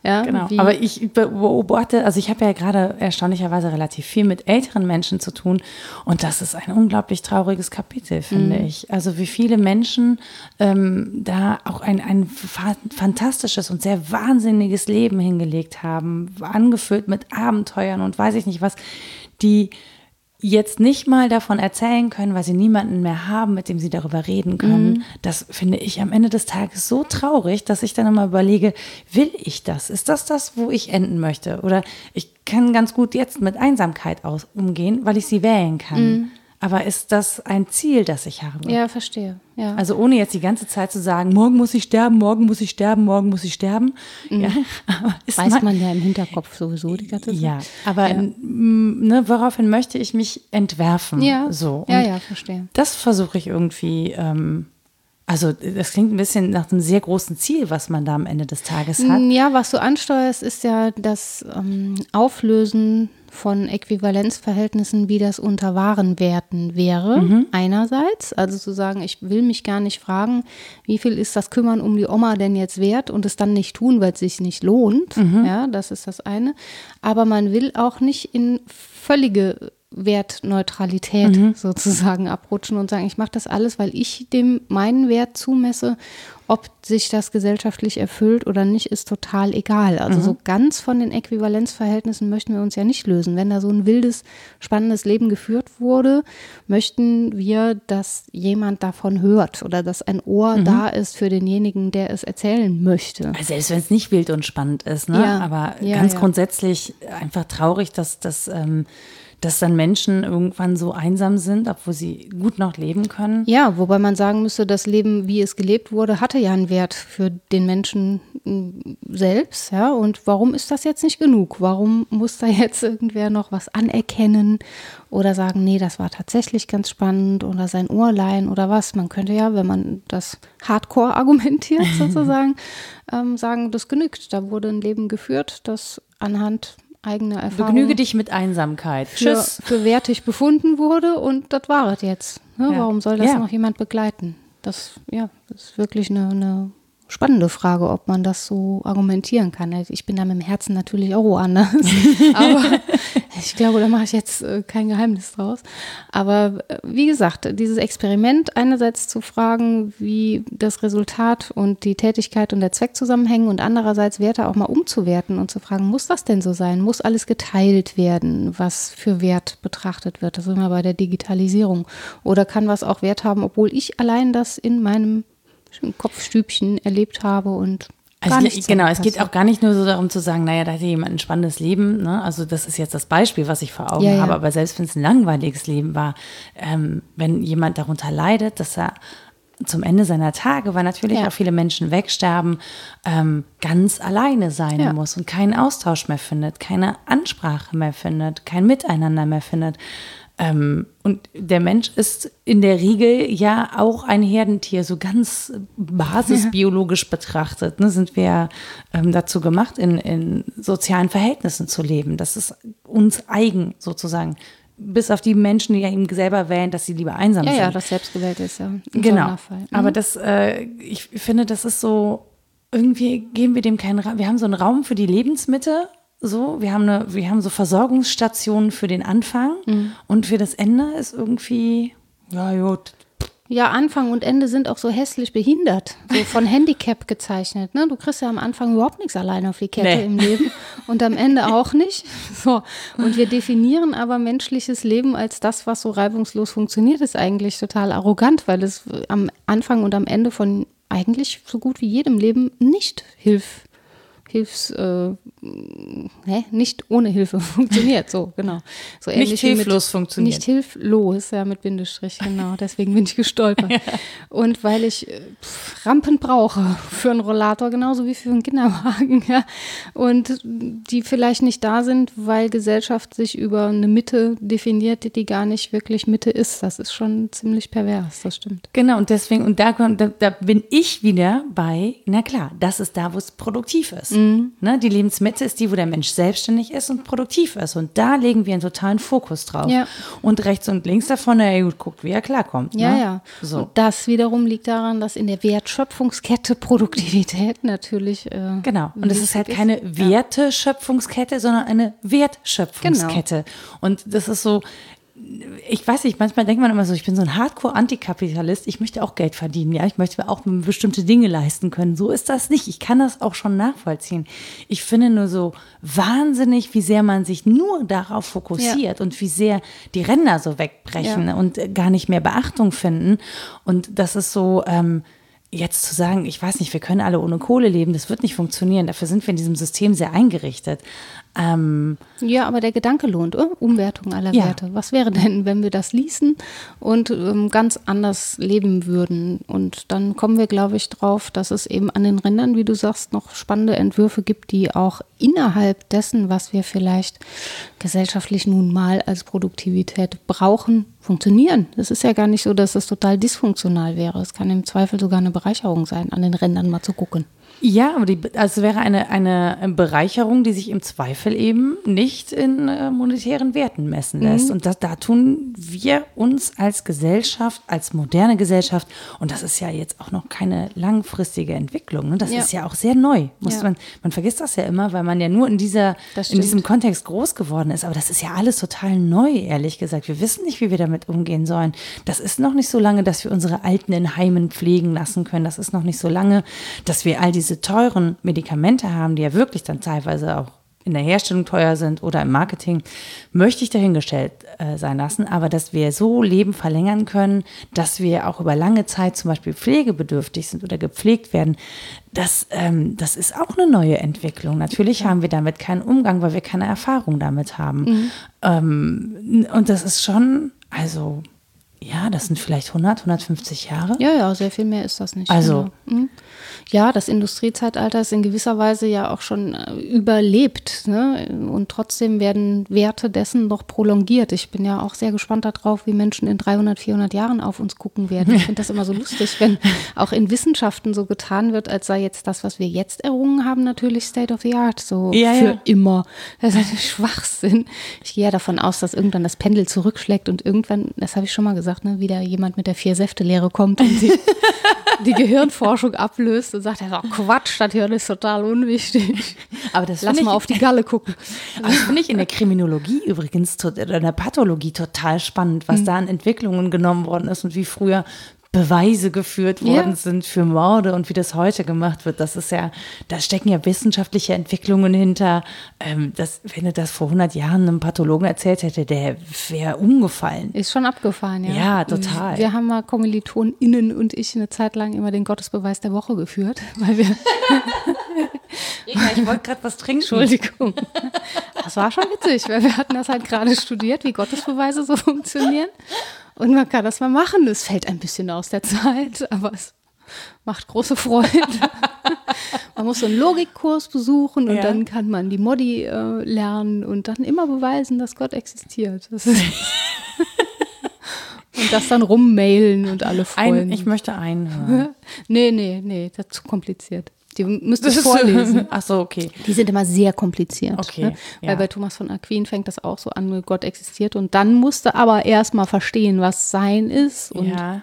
Ja, genau. Aber ich beobachte, also ich habe ja gerade erstaunlicherweise relativ viel mit älteren Menschen zu tun und das ist ein unglaublich trauriges Kapitel, finde mhm. ich. Also wie viele Menschen ähm, da auch ein, ein fantastisches und sehr wahnsinniges Leben hingelegt haben, angefüllt mit Abenteuern und weiß ich nicht was, die jetzt nicht mal davon erzählen können, weil sie niemanden mehr haben, mit dem sie darüber reden können. Mhm. Das finde ich am Ende des Tages so traurig, dass ich dann immer überlege, will ich das? Ist das das, wo ich enden möchte? Oder ich kann ganz gut jetzt mit Einsamkeit aus umgehen, weil ich sie wählen kann. Mhm. Aber ist das ein Ziel, das ich habe? Ja, verstehe. Ja. Also ohne jetzt die ganze Zeit zu sagen, morgen muss ich sterben, morgen muss ich sterben, morgen muss ich sterben. Mhm. Ja, Weiß man, man, ja im Hinterkopf sowieso die ganze Zeit. Ja, aber ja. Ne, woraufhin möchte ich mich entwerfen? Ja, so. ja, ja, verstehe. Das versuche ich irgendwie ähm, also das klingt ein bisschen nach einem sehr großen Ziel, was man da am Ende des Tages hat. Ja, was du ansteuerst, ist ja das ähm, Auflösen von Äquivalenzverhältnissen, wie das unter wahren Werten wäre, mhm. einerseits. Also zu sagen, ich will mich gar nicht fragen, wie viel ist das Kümmern um die Oma denn jetzt wert und es dann nicht tun, weil es sich nicht lohnt. Mhm. Ja, das ist das eine. Aber man will auch nicht in völlige Wertneutralität mhm. sozusagen abrutschen und sagen, ich mache das alles, weil ich dem meinen Wert zumesse. Ob sich das gesellschaftlich erfüllt oder nicht, ist total egal. Also mhm. so ganz von den Äquivalenzverhältnissen möchten wir uns ja nicht lösen. Wenn da so ein wildes, spannendes Leben geführt wurde, möchten wir, dass jemand davon hört oder dass ein Ohr mhm. da ist für denjenigen, der es erzählen möchte. Also selbst wenn es nicht wild und spannend ist, ne? Ja. aber ja, ganz ja. grundsätzlich einfach traurig, dass das ähm, dass dann Menschen irgendwann so einsam sind, obwohl sie gut noch leben können. Ja, wobei man sagen müsste, das Leben, wie es gelebt wurde, hatte ja einen Wert für den Menschen mm, selbst. Ja, und warum ist das jetzt nicht genug? Warum muss da jetzt irgendwer noch was anerkennen oder sagen, nee, das war tatsächlich ganz spannend oder sein Ohrlein oder was? Man könnte ja, wenn man das Hardcore argumentiert sozusagen, ähm, sagen, das genügt. Da wurde ein Leben geführt, das anhand eigene Erfahrung. Begnüge dich mit Einsamkeit. Für, Tschüss. Für wertig befunden wurde und das war es jetzt. Ne? Ja. Warum soll das ja. noch jemand begleiten? Das, ja, das ist wirklich eine, eine, spannende Frage, ob man das so argumentieren kann. Ich bin da mit dem Herzen natürlich auch woanders. Aber Ich glaube, da mache ich jetzt äh, kein Geheimnis draus. Aber äh, wie gesagt, dieses Experiment einerseits zu fragen, wie das Resultat und die Tätigkeit und der Zweck zusammenhängen und andererseits Werte auch mal umzuwerten und zu fragen, muss das denn so sein? Muss alles geteilt werden, was für Wert betrachtet wird? Das ist immer bei der Digitalisierung. Oder kann was auch Wert haben, obwohl ich allein das in meinem Kopfstübchen erlebt habe und also gar nicht genau, es geht auch gar nicht nur so darum zu sagen, naja, da hat jemand ein spannendes Leben. Ne? Also das ist jetzt das Beispiel, was ich vor Augen ja, ja. habe. Aber selbst wenn es ein langweiliges Leben war, ähm, wenn jemand darunter leidet, dass er zum Ende seiner Tage, weil natürlich ja. auch viele Menschen wegsterben, ähm, ganz alleine sein ja. muss und keinen Austausch mehr findet, keine Ansprache mehr findet, kein Miteinander mehr findet. Ähm, und der Mensch ist in der Regel ja auch ein Herdentier, so ganz basisbiologisch betrachtet. Ne, sind wir ähm, dazu gemacht, in, in sozialen Verhältnissen zu leben. Das ist uns eigen sozusagen bis auf die Menschen, die ja ihm selber wählen, dass sie lieber einsam ja, sind. Ja, das selbstgewählt ist ja. Genau. Mhm. Aber das, äh, ich finde, das ist so, irgendwie geben wir dem keinen Raum. Wir haben so einen Raum für die Lebensmitte so, wir haben, eine, wir haben so Versorgungsstationen für den Anfang mhm. und für das Ende ist irgendwie, ja, gut. Ja, Anfang und Ende sind auch so hässlich behindert, so von Handicap gezeichnet. Ne? Du kriegst ja am Anfang überhaupt nichts alleine auf die Kette nee. im Leben und am Ende auch nicht. So. Und wir definieren aber menschliches Leben als das, was so reibungslos funktioniert, ist eigentlich total arrogant, weil es am Anfang und am Ende von eigentlich so gut wie jedem Leben nicht hilft Hilfs, äh, hä? nicht ohne Hilfe funktioniert. So, genau. So nicht hilflos mit, funktioniert. Nicht hilflos, ja, mit Bindestrich, genau. Deswegen bin ich gestolpert. ja. Und weil ich äh, pff, Rampen brauche für einen Rollator, genauso wie für einen Kinderwagen, ja. Und die vielleicht nicht da sind, weil Gesellschaft sich über eine Mitte definiert, die gar nicht wirklich Mitte ist. Das ist schon ziemlich pervers, das stimmt. Genau, und deswegen, und da, da, da bin ich wieder bei, na klar, das ist da, wo es produktiv ist. Mhm. Ne, die Lebensmitte ist die, wo der Mensch selbstständig ist und produktiv ist. Und da legen wir einen totalen Fokus drauf. Ja. Und rechts und links davon, na gut, guckt, wie er klarkommt. Ja, ne? ja. So. Und das wiederum liegt daran, dass in der Wertschöpfungskette Produktivität natürlich. Äh, genau. Und es ist halt keine Werteschöpfungskette, sondern eine Wertschöpfungskette. Genau. Und das ist so, ich weiß nicht, manchmal denkt man immer so, ich bin so ein Hardcore-Antikapitalist, ich möchte auch Geld verdienen, ja, ich möchte mir auch bestimmte Dinge leisten können. So ist das nicht. Ich kann das auch schon nachvollziehen. Ich finde nur so wahnsinnig, wie sehr man sich nur darauf fokussiert ja. und wie sehr die Ränder so wegbrechen ja. und gar nicht mehr Beachtung finden. Und das ist so, ähm, jetzt zu sagen, ich weiß nicht, wir können alle ohne Kohle leben, das wird nicht funktionieren. Dafür sind wir in diesem System sehr eingerichtet. Ähm, ja, aber der Gedanke lohnt, oh, Umwertung aller ja. Werte. Was wäre denn, wenn wir das ließen und ähm, ganz anders leben würden? Und dann kommen wir, glaube ich, drauf, dass es eben an den Rändern, wie du sagst, noch spannende Entwürfe gibt, die auch innerhalb dessen, was wir vielleicht gesellschaftlich nun mal als Produktivität brauchen, funktionieren. Es ist ja gar nicht so, dass es total dysfunktional wäre. Es kann im Zweifel sogar eine Bereicherung sein, an den Rändern mal zu gucken. Ja, aber die, also wäre eine, eine Bereicherung, die sich im Zweifel eben nicht in äh, monetären Werten messen lässt. Mhm. Und das, da tun wir uns als Gesellschaft, als moderne Gesellschaft, und das ist ja jetzt auch noch keine langfristige Entwicklung, ne? das ja. ist ja auch sehr neu. Muss ja. man, man vergisst das ja immer, weil man ja nur in, dieser, in diesem Kontext groß geworden ist. Aber das ist ja alles total neu, ehrlich gesagt. Wir wissen nicht, wie wir damit umgehen sollen. Das ist noch nicht so lange, dass wir unsere Alten in Heimen pflegen lassen können. Das ist noch nicht so lange, dass wir all diese diese teuren Medikamente haben, die ja wirklich dann teilweise auch in der Herstellung teuer sind oder im Marketing, möchte ich dahingestellt äh, sein lassen. Aber dass wir so Leben verlängern können, dass wir auch über lange Zeit zum Beispiel pflegebedürftig sind oder gepflegt werden, das, ähm, das ist auch eine neue Entwicklung. Natürlich ja. haben wir damit keinen Umgang, weil wir keine Erfahrung damit haben. Mhm. Ähm, und das ist schon, also ja, das sind vielleicht 100, 150 Jahre. Ja, ja, sehr viel mehr ist das nicht. Also. Genau. Ja, das Industriezeitalter ist in gewisser Weise ja auch schon äh, überlebt. Ne? Und trotzdem werden Werte dessen noch prolongiert. Ich bin ja auch sehr gespannt darauf, wie Menschen in 300, 400 Jahren auf uns gucken werden. Ich finde das immer so lustig, wenn auch in Wissenschaften so getan wird, als sei jetzt das, was wir jetzt errungen haben, natürlich State of the Art. So ja, für ja. immer. Das ist ein Schwachsinn. Ich gehe ja davon aus, dass irgendwann das Pendel zurückschlägt und irgendwann, das habe ich schon mal gesagt, ne, wieder jemand mit der Vier-Säfte-Lehre kommt und sie die Gehirnforschung ablöst und sagt, er sagt, Quatsch, das Hirn ist total unwichtig. Aber das Lass mal ich- auf die Galle gucken. Aber das finde ich in der Kriminologie übrigens, oder in der Pathologie total spannend, was da an Entwicklungen genommen worden ist und wie früher Beweise geführt worden Ja. sind für Morde und wie das heute gemacht wird. Das ist ja, da stecken ja wissenschaftliche Entwicklungen hinter. Ähm, das, wenn du das vor 100 Jahren einem Pathologen erzählt hätte, der wäre umgefallen. Ist schon abgefahren, ja. Ja, total. Wir haben mal KommilitonInnen und ich eine Zeit lang immer den Gottesbeweis der Woche geführt, weil wir, ich wollte gerade was trinken. Entschuldigung, das war schon witzig, weil wir hatten das halt gerade studiert, wie Gottesbeweise so funktionieren. Und man kann das mal machen. Es fällt ein bisschen aus der Zeit, aber es macht große Freude. man muss so einen Logikkurs besuchen und Ja. dann kann man die Modi äh, lernen und dann immer beweisen, dass Gott existiert. Das und das dann rummailen und alle freuen. Ein, ich möchte einen. nee, nee, nee, das ist zu kompliziert. Die müsste ich vorlesen. Ach so, okay. Die sind immer sehr kompliziert. Okay, ne? ja. Weil bei Thomas von Aquin fängt das auch so an, mit Gott existiert. Und dann musste aber erstmal verstehen, was Sein ist und ja.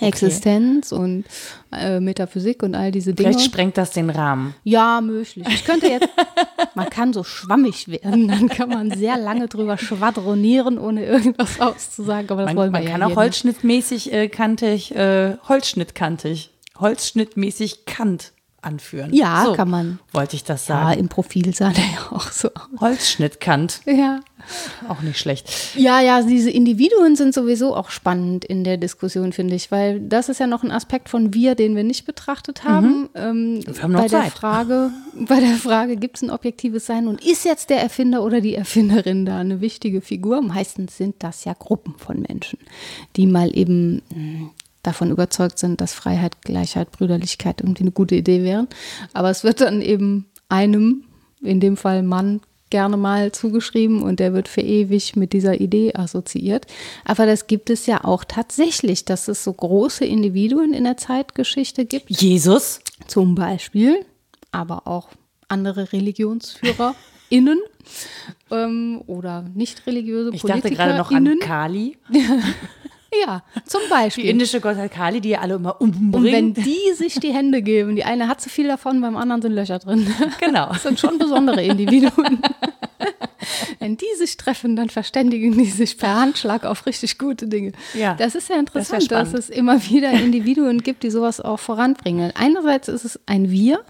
Existenz und äh, Metaphysik und all diese Dinge. Vielleicht sprengt das den Rahmen. Ja, möglich. Ich könnte jetzt, man kann so schwammig werden, dann kann man sehr lange drüber schwadronieren, ohne irgendwas auszusagen. Aber das Man, wollen wir man ja kann auch holzschnittmäßig äh, kantig, äh, holzschnittkantig, holzschnittmäßig Kant anführen. Ja, so, kann man. Wollte ich das Ja, sagen. im Profil sah der ja auch so aus. Holzschnittkant, Ja. auch nicht schlecht. Ja, ja, diese Individuen sind sowieso auch spannend in der Diskussion, finde ich, weil das ist ja noch ein Aspekt von wir, den wir nicht betrachtet haben. Ähm, Wir haben noch bei der Zeit. Frage, bei der Frage, gibt es ein objektives Sein und ist jetzt der Erfinder oder die Erfinderin da eine wichtige Figur? Meistens sind das ja Gruppen von Menschen, die mal eben mh, davon überzeugt sind, dass Freiheit, Gleichheit, Brüderlichkeit irgendwie eine gute Idee wären. Aber es wird dann eben einem, in dem Fall Mann, gerne mal zugeschrieben und der wird für ewig mit dieser Idee assoziiert. Aber das gibt es ja auch tatsächlich, dass es so große Individuen in der Zeitgeschichte gibt, Jesus, zum Beispiel, aber auch andere ReligionsführerInnen ähm, oder nicht religiöse ich dachte gerade noch an PolitikerInnen. Kali, Ja, zum die Beispiel. indische Gottheit Kali, die alle immer Und wenn die sich die Hände geben, die eine hat zu viel davon, beim anderen sind Löcher drin. Genau. Das sind schon besondere Individuen. Wenn die sich treffen, dann verständigen die sich per Handschlag auf richtig gute Dinge. Ja, das ist ja das interessant, wär dass es immer wieder Individuen gibt, die sowas auch voranbringen. Einerseits ist es ein Wir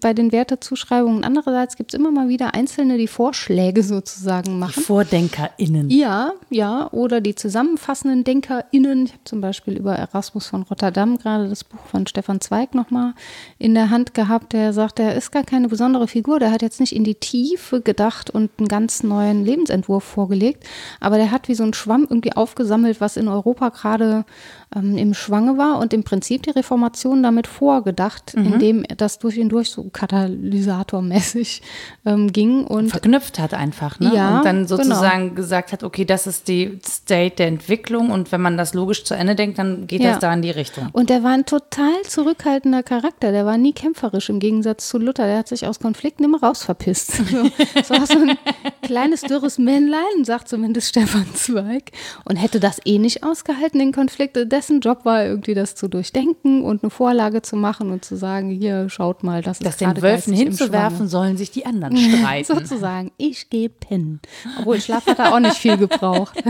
bei den Wertezuschreibungen, andererseits gibt es immer mal wieder Einzelne, die Vorschläge sozusagen Die machen. VordenkerInnen. Ja, ja, oder die zusammenfassenden DenkerInnen. Ich habe zum Beispiel über Erasmus von Rotterdam gerade das Buch von Stefan Zweig nochmal in der Hand gehabt, der sagt, er ist gar keine besondere Figur, der hat jetzt nicht in die Tiefe gedacht und einen ganz neuen Lebensentwurf vorgelegt, aber der hat wie so ein Schwamm irgendwie aufgesammelt, was in Europa gerade ähm, im Schwange war und im Prinzip die Reformation damit vorgedacht, indem das durch und durch so katalysatormäßig ähm, ging und verknüpft hat einfach, ne? Ja, und dann genau. sozusagen gesagt hat, okay, das ist die State der Entwicklung und wenn man das logisch zu Ende denkt, dann geht Ja. das da in die Richtung. Und der war ein total zurückhaltender Charakter. Der war nie kämpferisch im Gegensatz zu Luther. Der hat sich aus Konflikten immer rausverpisst. So, das war so ein kleines, dürres Männlein, sagt zumindest Stefan Zweig. Und hätte das eh nicht ausgehalten, den Konflikt. Dessen Job war irgendwie, das zu durchdenken und eine Vorlage zu machen und zu sagen, hier, schaut mal, das ist Das den gerade Wölfen geistig im hinzuwerfen, sollen sich die anderen streiten. Sozusagen, ich gehe pennen. Obwohl Schlaf hat er auch nicht viel gebraucht.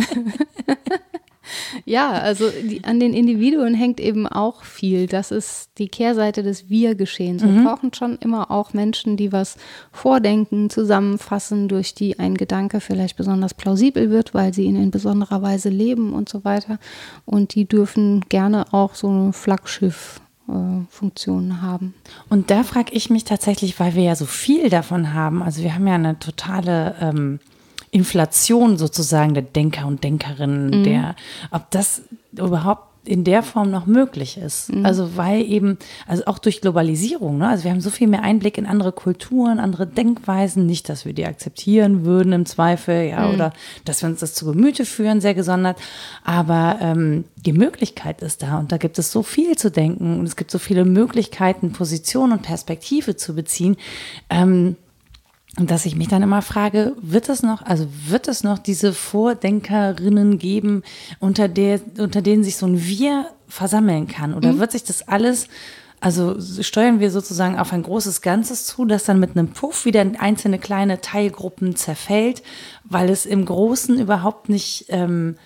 Ja, also die, an den Individuen hängt eben auch viel. Das ist die Kehrseite des Wir-Geschehens. Wir brauchen schon immer auch Menschen, die was vordenken, zusammenfassen, durch die ein Gedanke vielleicht besonders plausibel wird, weil sie ihn in besonderer Weise leben und so weiter. Und die dürfen gerne auch so eine Flaggschiff-Funktion haben. Und da frage ich mich tatsächlich, weil wir ja so viel davon haben, also wir haben ja eine totale ähm, Inflation sozusagen der Denker und Denkerinnen, der, ob das überhaupt in der Form noch möglich ist. Also weil eben, also auch durch Globalisierung, ne? also wir haben so viel mehr Einblick in andere Kulturen, andere Denkweisen, nicht, dass wir die akzeptieren würden im Zweifel, ja, oder dass wir uns das zu Gemüte führen, sehr gesondert, aber ähm, die Möglichkeit ist da und da gibt es so viel zu denken und es gibt so viele Möglichkeiten, Position und Perspektive zu beziehen. Ähm, und dass ich mich dann immer frage, wird es noch, also wird es noch diese Vordenkerinnen geben, unter der, unter denen sich so ein Wir versammeln kann? Oder mhm. wird sich das alles also steuern wir sozusagen auf ein großes Ganzes zu, das dann mit einem Puff wieder in einzelne kleine Teilgruppen zerfällt, weil es im Großen überhaupt nicht ähm,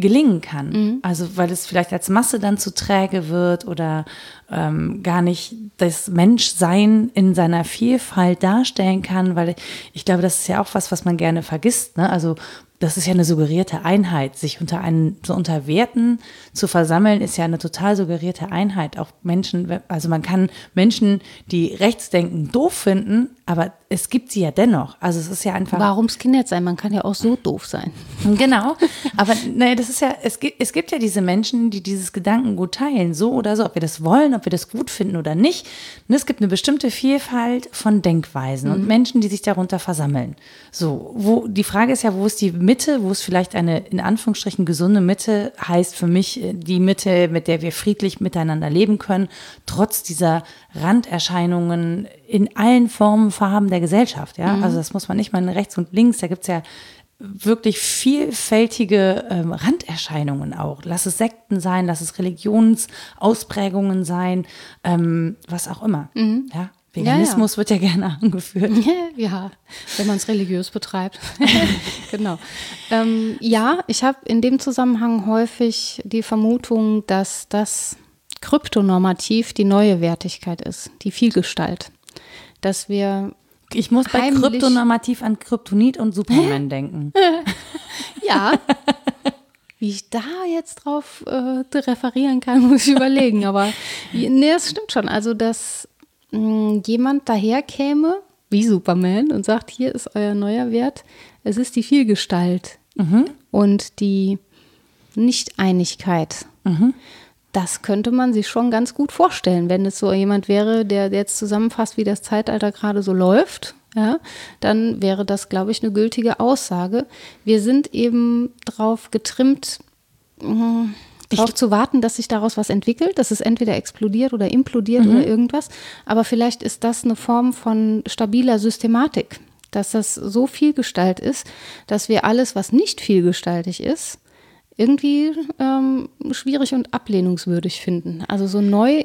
gelingen kann. Mhm. Also weil es vielleicht als Masse dann zu träge wird oder ähm, gar nicht das Menschsein in seiner Vielfalt darstellen kann, weil ich glaube, das ist ja auch was, was man gerne vergisst. Ne? Also das ist ja eine suggerierte Einheit. Sich unter einen, so unter Werten zu versammeln, ist ja eine total suggerierte Einheit. Auch Menschen, also man kann Menschen, die rechts denken, doof finden, aber es gibt sie ja dennoch. Also es ist ja einfach. Warum Skinhead sein? Man kann ja auch so doof sein. Genau. Aber naja, das ist ja, es gibt, es gibt ja diese Menschen, die dieses Gedankengut teilen, so oder so, ob wir das wollen, ob wir das gut finden oder nicht. Und es gibt eine bestimmte Vielfalt von Denkweisen mhm. und Menschen, die sich darunter versammeln. So, wo, die Frage ist ja, wo ist die Mitte, wo es vielleicht eine, in Anführungsstrichen, gesunde Mitte heißt für mich äh, die Mitte, mit der wir friedlich miteinander leben können, trotz dieser Randerscheinungen in allen Formen, Farben der Gesellschaft. Ja, mhm. also das muss man nicht mal rechts und links. Da gibt es ja wirklich vielfältige ähm, Randerscheinungen auch. Lass es Sekten sein, lass es Religionsausprägungen sein, ähm, was auch immer. Mhm. Ja, Veganismus ja, ja. wird ja gerne angeführt. Ja, wenn man es religiös betreibt. genau. Ähm, ja, ich habe in dem Zusammenhang häufig die Vermutung, dass das kryptonormativ die neue Wertigkeit ist, die Vielgestalt. Dass wir ich muss bei kryptonormativ an Kryptonit und Superman denken. ja. Wie ich da jetzt drauf äh, referieren kann, muss ich überlegen. Aber nee, es stimmt schon. Also, dass mh, jemand daherkäme, wie Superman, und sagt, hier ist euer neuer Wert. Es ist die Vielgestalt mhm. und die Nichteinigkeit. Mhm das könnte man sich schon ganz gut vorstellen, wenn es so jemand wäre, der jetzt zusammenfasst, wie das Zeitalter gerade so läuft. Ja, dann wäre das, glaube ich, eine gültige Aussage. Wir sind eben darauf getrimmt, mh, darauf zu warten, dass sich daraus was entwickelt, dass es entweder explodiert oder implodiert mhm. oder irgendwas. Aber vielleicht ist das eine Form von stabiler Systematik, dass das so vielgestalt ist, dass wir alles, was nicht vielgestaltig ist, irgendwie ähm, schwierig und ablehnungswürdig finden. Also so neu,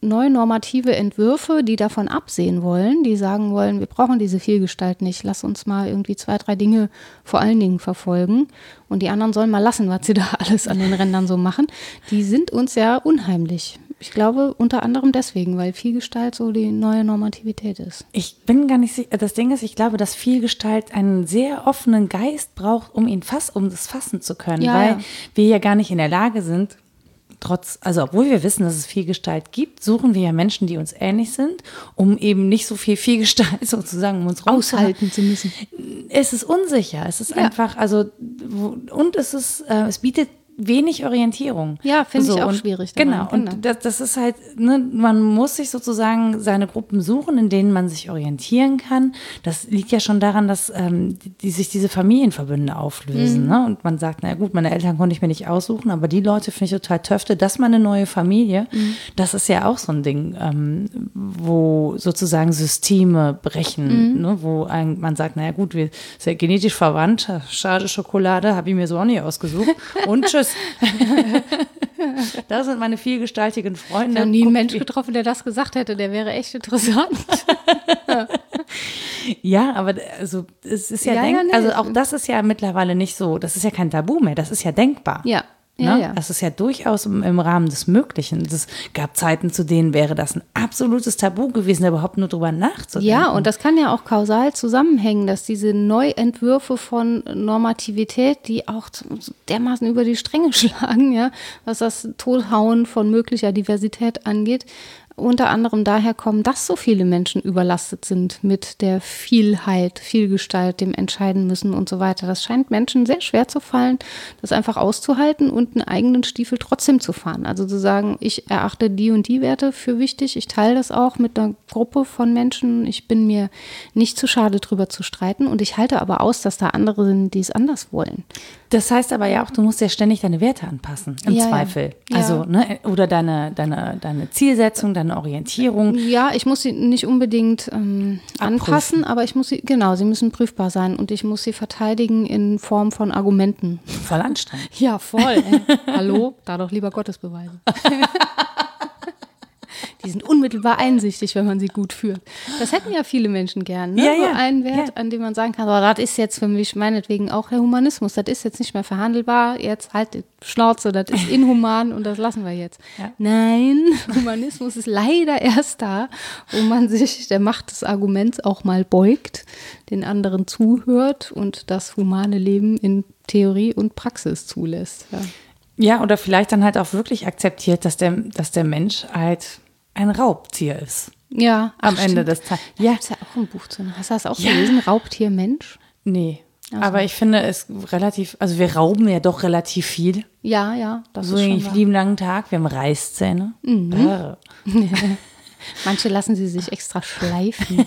neu normative Entwürfe, die davon absehen wollen, die sagen wollen, wir brauchen diese Vielgestalt nicht, lass uns mal irgendwie zwei, drei Dinge vor allen Dingen verfolgen und die anderen sollen mal lassen, was sie da alles an den Rändern so machen, die sind uns ja unheimlich. Ich glaube unter anderem deswegen, weil Vielgestalt so die neue Normativität ist. Ich bin gar nicht sicher. Das Ding ist, ich glaube, dass Vielgestalt einen sehr offenen Geist braucht, um ihn fass, um das fassen zu können, ja, weil ja. wir ja gar nicht in der Lage sind, trotz, also obwohl wir wissen, dass es Vielgestalt gibt, suchen wir ja Menschen, die uns ähnlich sind, um eben nicht so viel Vielgestalt sozusagen um uns aushalten zu müssen. Es ist unsicher. Es ist ja. einfach, also und es ist, äh, es bietet wenig Orientierung. Ja, finde so, ich auch und, schwierig. Genau, und das, das, ist halt, ne, man muss sich sozusagen seine Gruppen suchen, in denen man sich orientieren kann. Das liegt ja schon daran, dass ähm, die, die sich diese Familienverbünde auflösen. Mhm. Ne? Und man sagt, na gut, meine Eltern konnte ich mir nicht aussuchen, aber die Leute finde ich total töfte, dass man eine neue Familie, mhm. das ist ja auch so ein Ding, ähm, wo sozusagen Systeme brechen, mhm. ne? wo ein, man sagt, naja gut, wir sind ja genetisch verwandt, schade Schokolade, habe ich mir so auch nicht ausgesucht. Und tschüss. das sind meine vielgestaltigen Freunde. Ich habe nie einen Menschen getroffen, der das gesagt hätte. Der wäre echt interessant. ja, aber also es ist ja, ja, denk, ja nee. also auch das ist ja mittlerweile nicht so. Das ist ja kein Tabu mehr. Das ist ja denkbar. Ja. Ja, ne? ja. Das ist ja durchaus im, im, Rahmen des Möglichen. Es gab Zeiten, zu denen wäre das ein absolutes Tabu gewesen, überhaupt nur drüber nachzudenken. Ja, und das kann ja auch kausal zusammenhängen, dass diese Neuentwürfe von Normativität, die auch dermaßen über die Stränge schlagen, ja, was das Tothauen von möglicher Diversität angeht, unter anderem daher kommen, dass so viele Menschen überlastet sind mit der Vielheit, Vielgestalt, dem Entscheiden müssen und so weiter. Das scheint Menschen sehr schwer zu fallen, das einfach auszuhalten und einen eigenen Stiefel trotzdem zu fahren. Also zu sagen, ich erachte die und die Werte für wichtig, ich teile das auch mit einer Gruppe von Menschen, ich bin mir nicht zu schade drüber zu streiten und ich halte aber aus, dass da andere sind, die es anders wollen. Das heißt aber ja auch, du musst ja ständig deine Werte anpassen, im ja, Zweifel. Ja. Also, ne, oder deine, deine, deine Zielsetzung, deine eine Orientierung. Ja, ich muss sie nicht unbedingt ähm, anpassen, aber ich muss sie, genau, sie müssen prüfbar sein und ich muss sie verteidigen in Form von Argumenten. Voll anstrengend. Ja, voll. Hallo, da doch lieber Gottes beweisen. Die sind unmittelbar einsichtig, wenn man sie gut führt. Das hätten ja viele Menschen gern. Ne? Ja, so ja, einen Wert, ja. an dem man sagen kann, oh, das ist jetzt für mich meinetwegen auch der Humanismus. Das ist jetzt nicht mehr verhandelbar. Jetzt halt die Schnauze, das ist inhuman und das lassen wir jetzt. Ja. Nein, Humanismus ist leider erst da, wo man sich der Macht des Arguments auch mal beugt, den anderen zuhört und das humane Leben in Theorie und Praxis zulässt. Ja. Ja, oder vielleicht dann halt auch wirklich akzeptiert, dass der, dass der Mensch halt ein Raubtier ist. Ja, Am Ende stimmt. des Tages. Ja. Gibt ja auch ein Buch zu. Hast du das auch Ja. gelesen? Raubtier Mensch? nee. Aber ich finde es relativ, also wir rauben ja doch relativ viel. Ja, ja, das So ist einen schon lieben langen Tag. Wir haben Reißzähne. Brr, Manche lassen sie sich extra schleifen,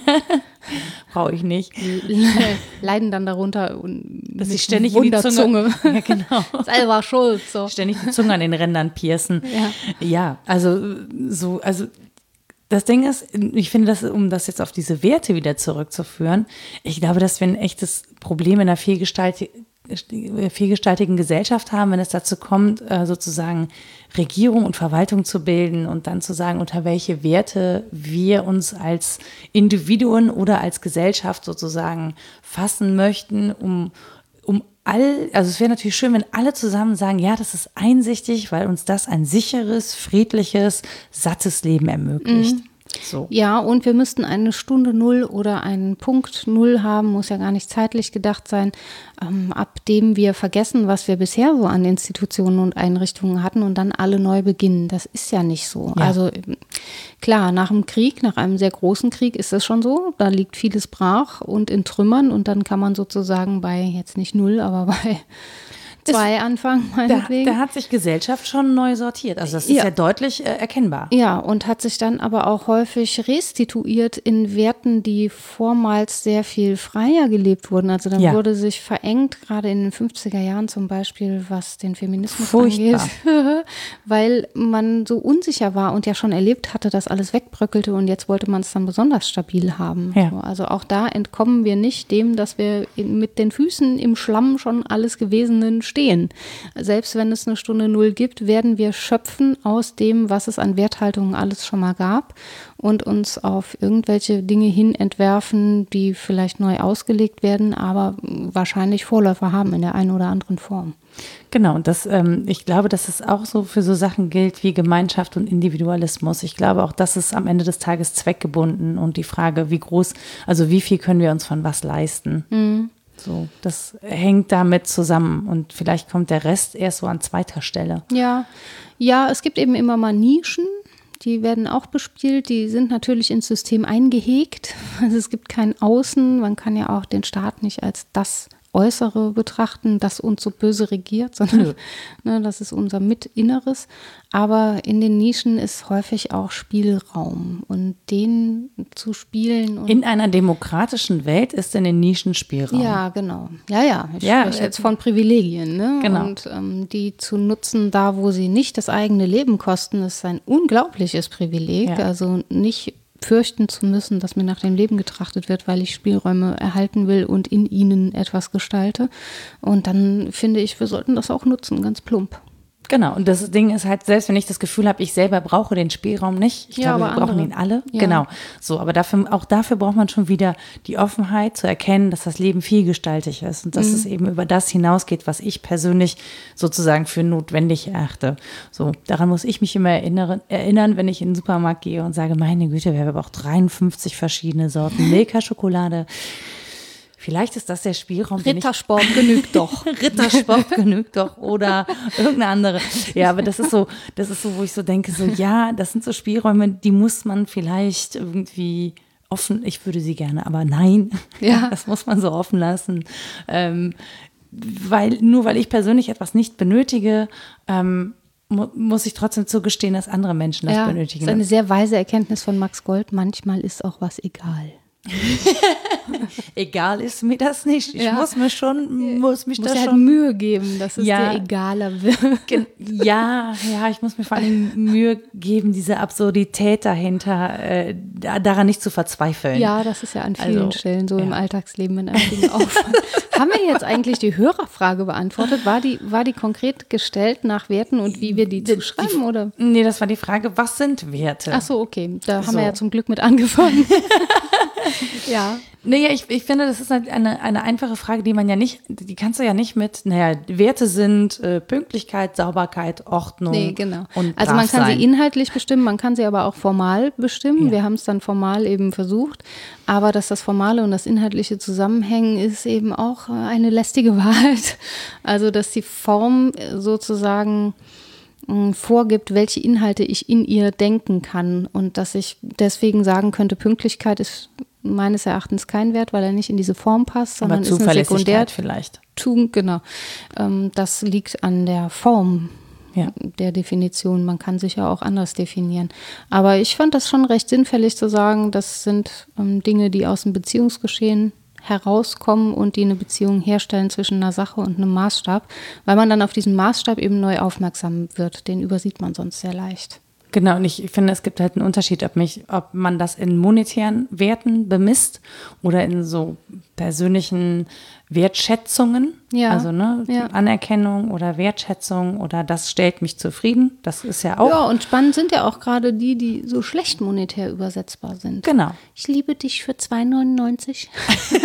Brauche ich nicht. leiden dann darunter und Dass sie ständig in die Wunderzunge. Zunge. Ja, genau. Selber schuld. So. Ständig die Zunge an den Rändern piercen. Ja. Ja, also so, also das Ding ist, ich finde, dass, um das jetzt auf diese Werte wieder zurückzuführen, ich glaube, dass wir ein echtes Problem in einer vielgestalti- vielgestaltigen Gesellschaft haben, wenn es dazu kommt, äh, sozusagen Regierung und Verwaltung zu bilden und dann zu sagen, unter welche Werte wir uns als Individuen oder als Gesellschaft sozusagen fassen möchten, um, um all, also es wäre natürlich schön, wenn alle zusammen sagen, ja, das ist einsichtig, weil uns das ein sicheres, friedliches, sattes Leben ermöglicht. So. Ja, und wir müssten eine Stunde Null oder einen Punkt Null haben, muss ja gar nicht zeitlich gedacht sein, ähm, ab dem wir vergessen, was wir bisher so an Institutionen und Einrichtungen hatten und dann alle neu beginnen. Das ist ja nicht so. Ja. Also ähm, klar, nach dem Krieg, nach einem sehr großen Krieg ist es schon so. Da liegt vieles brach und in Trümmern und dann kann man sozusagen bei, jetzt nicht Null, aber bei zwei anfangen, Da, meinetwegen. da hat sich Gesellschaft schon neu sortiert. Also das ist ja, Ja. deutlich äh, erkennbar. Ja, und hat sich dann aber auch häufig restituiert in Werten, die vormals sehr viel freier gelebt wurden. Also dann Ja. wurde sich verengt, gerade in den 50er Jahren zum Beispiel, was den Feminismus Furchtbar. angeht, weil man so unsicher war und ja schon erlebt hatte, dass alles wegbröckelte und jetzt wollte man es dann besonders stabil haben. Ja. So, also auch da entkommen wir nicht dem, dass wir in, mit den Füßen im Schlamm schon alles Gewesenen stehen. Selbst wenn es eine Stunde Null gibt, werden wir schöpfen aus dem, was es an Werthaltungen alles schon mal gab und uns auf irgendwelche Dinge hin entwerfen, die vielleicht neu ausgelegt werden, aber wahrscheinlich Vorläufer haben in der einen oder anderen Form. Genau, und das, ähm, ich glaube, dass es auch so für so Sachen gilt wie Gemeinschaft und Individualismus. Ich glaube auch, das ist am Ende des Tages zweckgebunden und die Frage, wie groß, also wie viel können wir uns von was leisten. So, das hängt damit zusammen und vielleicht kommt der Rest erst so an zweiter Stelle. Ja, ja, es gibt eben immer mal Nischen. Die werden auch bespielt. Die sind natürlich ins System eingehegt. Also es gibt kein Außen. Man kann ja auch den Staat nicht als das Äußere betrachten, das uns so böse regiert, sondern ne, das ist unser Mitinneres. Aber in den Nischen ist häufig auch Spielraum und den zu spielen und In einer demokratischen Welt ist in den Nischen Spielraum. ja, genau. Ja, ja. Ich Ja, spreche äh, jetzt von Privilegien. Ne? Genau. Und ähm, die zu nutzen, da wo sie nicht das eigene Leben kosten, ist ein unglaubliches Privileg. Ja. Also nicht fürchten zu müssen, dass mir nach dem Leben getrachtet wird, weil ich Spielräume erhalten will und in ihnen etwas gestalte. Und dann finde ich, wir sollten das auch nutzen, ganz plump. Genau, und das Ding ist halt, selbst wenn ich das Gefühl habe, ich selber brauche den Spielraum nicht, ich Ja, glaube, wir brauchen andere. ihn alle. Ja. Genau. So, aber dafür, auch dafür braucht man schon wieder die Offenheit zu erkennen, dass das Leben vielgestaltig ist und dass Mhm. es eben über das hinausgeht, was ich persönlich sozusagen für notwendig erachte. So, daran muss ich mich immer erinnern, erinnern, wenn ich in den Supermarkt gehe und sage, meine Güte, wir haben aber auch 53 verschiedene Sorten Milka-Schokolade. Vielleicht ist das der Spielraum, den ich Rittersport genügt doch. Rittersport genügt doch oder irgendeine andere. Ja, aber das ist so, das ist so, wo ich so denke, so ja, das sind so Spielräume, die muss man vielleicht irgendwie offen, ich würde sie gerne, aber nein, Ja. das muss man so offen lassen. Ähm, weil, nur weil ich persönlich etwas nicht benötige, ähm, mu muss ich trotzdem zugestehen, dass andere Menschen das ja, das benötigen. ist eine sehr weise Erkenntnis von Max Gold. Manchmal ist auch was egal. Egal ist mir das nicht. Ich Ja. muss mir schon, muss mich Muss da halt schon. Mühe geben, dass es Ja. dir egaler wird. Ja, ja, ich muss mir vor allem Mühe geben, diese Absurdität dahinter, äh, da- daran nicht zu verzweifeln. Ja, das ist ja an vielen Also, Stellen so im ja. Alltagsleben in Aufwand. Haben wir jetzt eigentlich die Hörerfrage beantwortet? War die, war die konkret gestellt nach Werten und wie wir die zuschreiben? Oder? Nee, das war die Frage, was sind Werte? Ach so, okay. Da haben So. wir ja zum Glück mit angefangen. ja. Naja, ich, ich finde, das ist halt eine, eine einfache Frage, die man ja nicht, die kannst du ja nicht mit, naja, Werte sind äh, Pünktlichkeit, Sauberkeit, Ordnung. Nee, genau. Und also man kann sein. sie inhaltlich bestimmen, man kann sie aber auch formal bestimmen. Ja. Wir haben es dann formal eben versucht. Aber dass das Formale und das Inhaltliche zusammenhängen, ist eben auch äh, eine lästige Wahrheit. Also, dass die Form äh, sozusagen mh, vorgibt, welche Inhalte ich in ihr denken kann und dass ich deswegen sagen könnte, Pünktlichkeit ist meines Erachtens kein Wert, weil er nicht in diese Form passt, aber sondern ist Zuverlässigkeit Sekundär vielleicht. Tugend, genau. Ähm, das liegt an der Form Ja. der Definition. Man kann sich ja auch anders definieren. Aber ich fand das schon recht sinnfällig zu sagen, das sind ähm, Dinge, die aus dem Beziehungsgeschehen herauskommen und die eine Beziehung herstellen zwischen einer Sache und einem Maßstab, weil man dann auf diesen Maßstab eben neu aufmerksam wird. Den übersieht man sonst sehr leicht. Genau, und ich finde, es gibt halt einen Unterschied, ob, mich, ob man das in monetären Werten bemisst oder in so persönlichen Wertschätzungen. Ja, Also ne, ja. Anerkennung oder Wertschätzung oder das stellt mich zufrieden. Das ist ja auch. Ja, und spannend sind ja auch gerade die, die so schlecht monetär übersetzbar sind. Genau. Ich liebe dich für 2,99.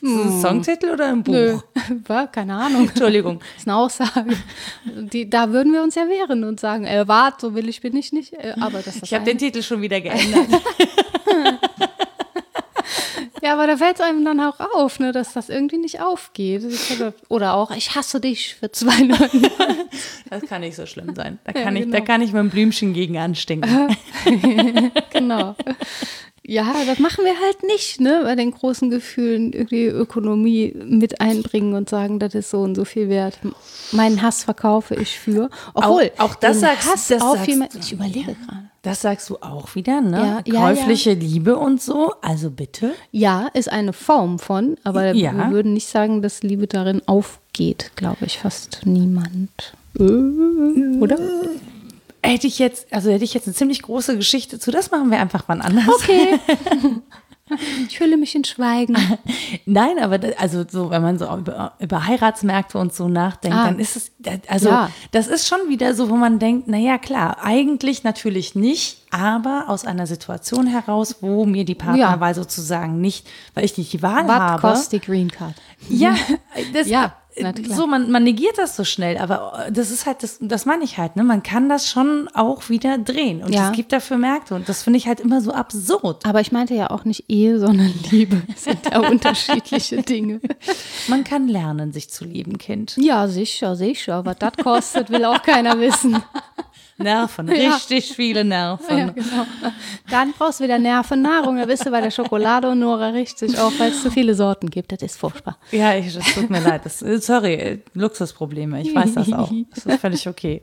Ist das ein Songtitel oder ein Buch? Nö, war keine Ahnung. Entschuldigung. Das ist eine Aussage. Die, da würden wir uns ja wehren und sagen, äh, wart, so will ich bin ich nicht. Äh, aber das Ich habe den Titel schon wieder geändert. Ja, aber da fällt es einem dann auch auf, ne, dass das irgendwie nicht aufgeht. Ich habe- Oder auch, ich hasse dich für 2,99. Das kann nicht so schlimm sein. Da Ja, kann, ich, genau. da kann ich mit Blümchen gegen anstinken. genau. Ja, das machen wir halt nicht, ne, bei den großen Gefühlen irgendwie Ökonomie mit einbringen und sagen, das ist so und so viel wert. Meinen Hass verkaufe ich für. Obwohl, Auch- auch das sagst- Hass das auf sagst jemand, du. ich überlege gerade. Das sagst du auch wieder, ne? Ja, ja, Käufliche Liebe und so. Also bitte. Ja, ist eine Form von, aber Ja. wir würden nicht sagen, dass Liebe darin aufgeht, glaube ich, fast niemand. Äh, Oder? Hätte ich jetzt, also hätte ich jetzt eine ziemlich große Geschichte zu, das machen wir einfach wann anders. Okay. Ich fühle mich in Schweigen. Nein, aber da, also so, wenn man so über, über Heiratsmärkte und so nachdenkt, Ah. dann ist es, also Ja. das ist schon wieder so, wo man denkt, naja, klar, eigentlich natürlich nicht, aber aus einer Situation heraus, wo mir die Partnerwahl sozusagen nicht, weil ich nicht die Wahl Was habe. kostet die Green Card? Ja, das, Ja. So, man, man negiert das so schnell, aber äh, das ist halt, das, das meine ich halt, ne? Man kann das schon auch wieder drehen. Und Ja. es gibt dafür Märkte und das finde ich halt immer so absurd. Aber ich meinte ja auch nicht Ehe, sondern Liebe. Das sind ja unterschiedliche Dinge. Man kann lernen, sich zu lieben, Kind. Ja, sicher, sicher. Was das kostet, will auch keiner wissen. Nerven, Ja. richtig viele Nerven. Ja, genau. Dann brauchst du wieder Nervennahrung. Da bist du bei der Schokolade und Nora richtig auf, weil es zu viele Sorten gibt. Das ist furchtbar. Ja, ich, es tut mir leid. Das, äh, sorry, äh, Luxusprobleme. Ich weiß das auch. Das ist völlig okay.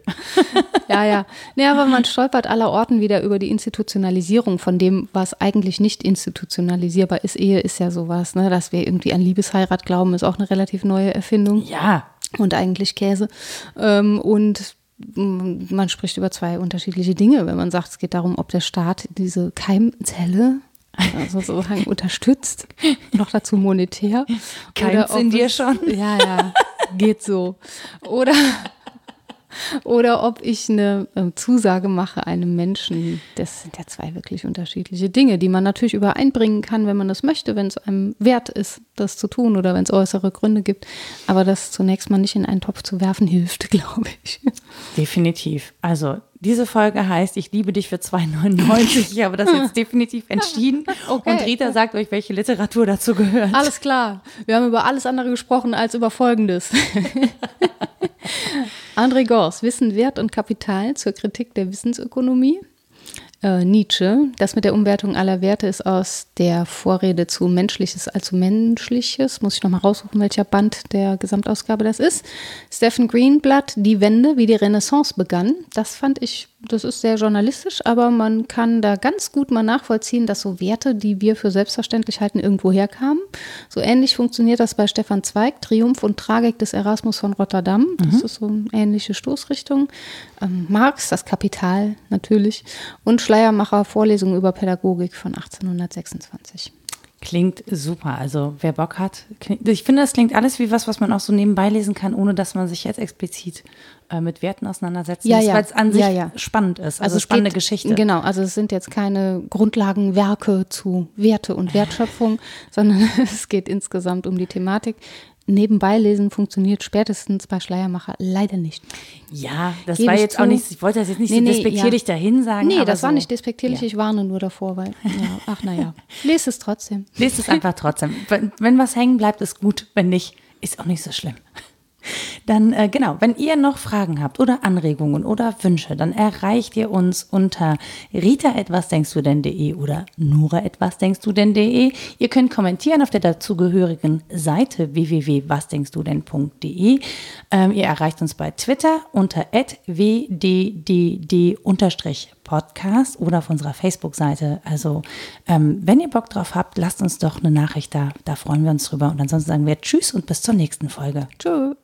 Ja, ja. Nee, aber man stolpert aller Orten wieder über die Institutionalisierung von dem, was eigentlich nicht institutionalisierbar ist. Ehe ist ja sowas, ne? Dass wir irgendwie an Liebesheirat glauben, ist auch eine relativ neue Erfindung Ja, und eigentlich Käse. Ähm, und man spricht über zwei unterschiedliche Dinge, wenn man sagt, es geht darum, ob der Staat diese Keimzelle also sozusagen unterstützt, noch dazu monetär. Keimt's in dir schon? Ja, ja, geht so. Oder, oder ob ich eine ähm, Zusage mache einem Menschen. Das sind ja zwei wirklich unterschiedliche Dinge, die man natürlich übereinbringen kann, wenn man das möchte, wenn es einem wert ist, das zu tun oder wenn es äußere Gründe gibt. Aber das zunächst mal nicht in einen Topf zu werfen, hilft, glaube ich. definitiv. Also, diese Folge heißt, ich liebe dich für 2,99. Ich habe das jetzt definitiv entschieden. Okay. Und Rita sagt euch, welche Literatur dazu gehört. Alles klar. Wir haben über alles andere gesprochen als über Folgendes. André Gors, Wissen, Wert und Kapital zur Kritik der Wissensökonomie. äh, Nietzsche. Das mit der Umwertung aller Werte ist aus der Vorrede zu Menschliches allzu Menschliches. Muss ich nochmal raussuchen, welcher Band der Gesamtausgabe das ist. Stephen Greenblatt, Die Wende, wie die Renaissance begann. Das fand ich, das ist sehr journalistisch, aber man kann da ganz gut mal nachvollziehen, dass so Werte, die wir für selbstverständlich halten, irgendwo herkamen. So ähnlich funktioniert das bei Stefan Zweig, Triumph und Tragik des Erasmus von Rotterdam. Das mhm. ist so eine ähnliche Stoßrichtung. Ähm, Marx, das Kapital natürlich. Und Schleiermacher Vorlesungen über Pädagogik von 1826. Klingt super. Also wer Bock hat, klingt, ich finde, das klingt alles wie was, was man auch so nebenbei lesen kann, ohne dass man sich jetzt explizit äh, mit Werten auseinandersetzen ja, ja. weil es an sich ja, ja. spannend ist. Also, also spannende geht, Geschichte. Genau, also es sind jetzt keine Grundlagenwerke zu Werte und Wertschöpfung, sondern es geht insgesamt um die Thematik nebenbei lesen funktioniert spätestens bei Schleiermacher leider nicht. Ja, das Gebe war jetzt auch nicht, ich wollte das jetzt nicht nee, so despektierlich ja. dahin sagen. Nee, das so, war nicht despektierlich, ja. ich warne nur davor, weil, ja, ach naja, lest es trotzdem. Lest es einfach trotzdem. Wenn, wenn was hängen bleibt, ist gut, wenn nicht, ist auch nicht so schlimm. Dann äh, genau, wenn ihr noch Fragen habt oder Anregungen oder Wünsche, dann erreicht ihr uns unter rita etwas denkst du denn.de oder nora etwas denkst du denn.de. Ihr könnt kommentieren auf der dazugehörigen Seite www.wasdenkst-du-denn.de. Ähm, ihr erreicht uns bei Twitter unter wddd-podcast oder auf unserer Facebook-Seite. Also ähm, wenn ihr Bock drauf habt, lasst uns doch eine Nachricht da. Da freuen wir uns drüber. Und ansonsten sagen wir Tschüss und bis zur nächsten Folge. Tschüss.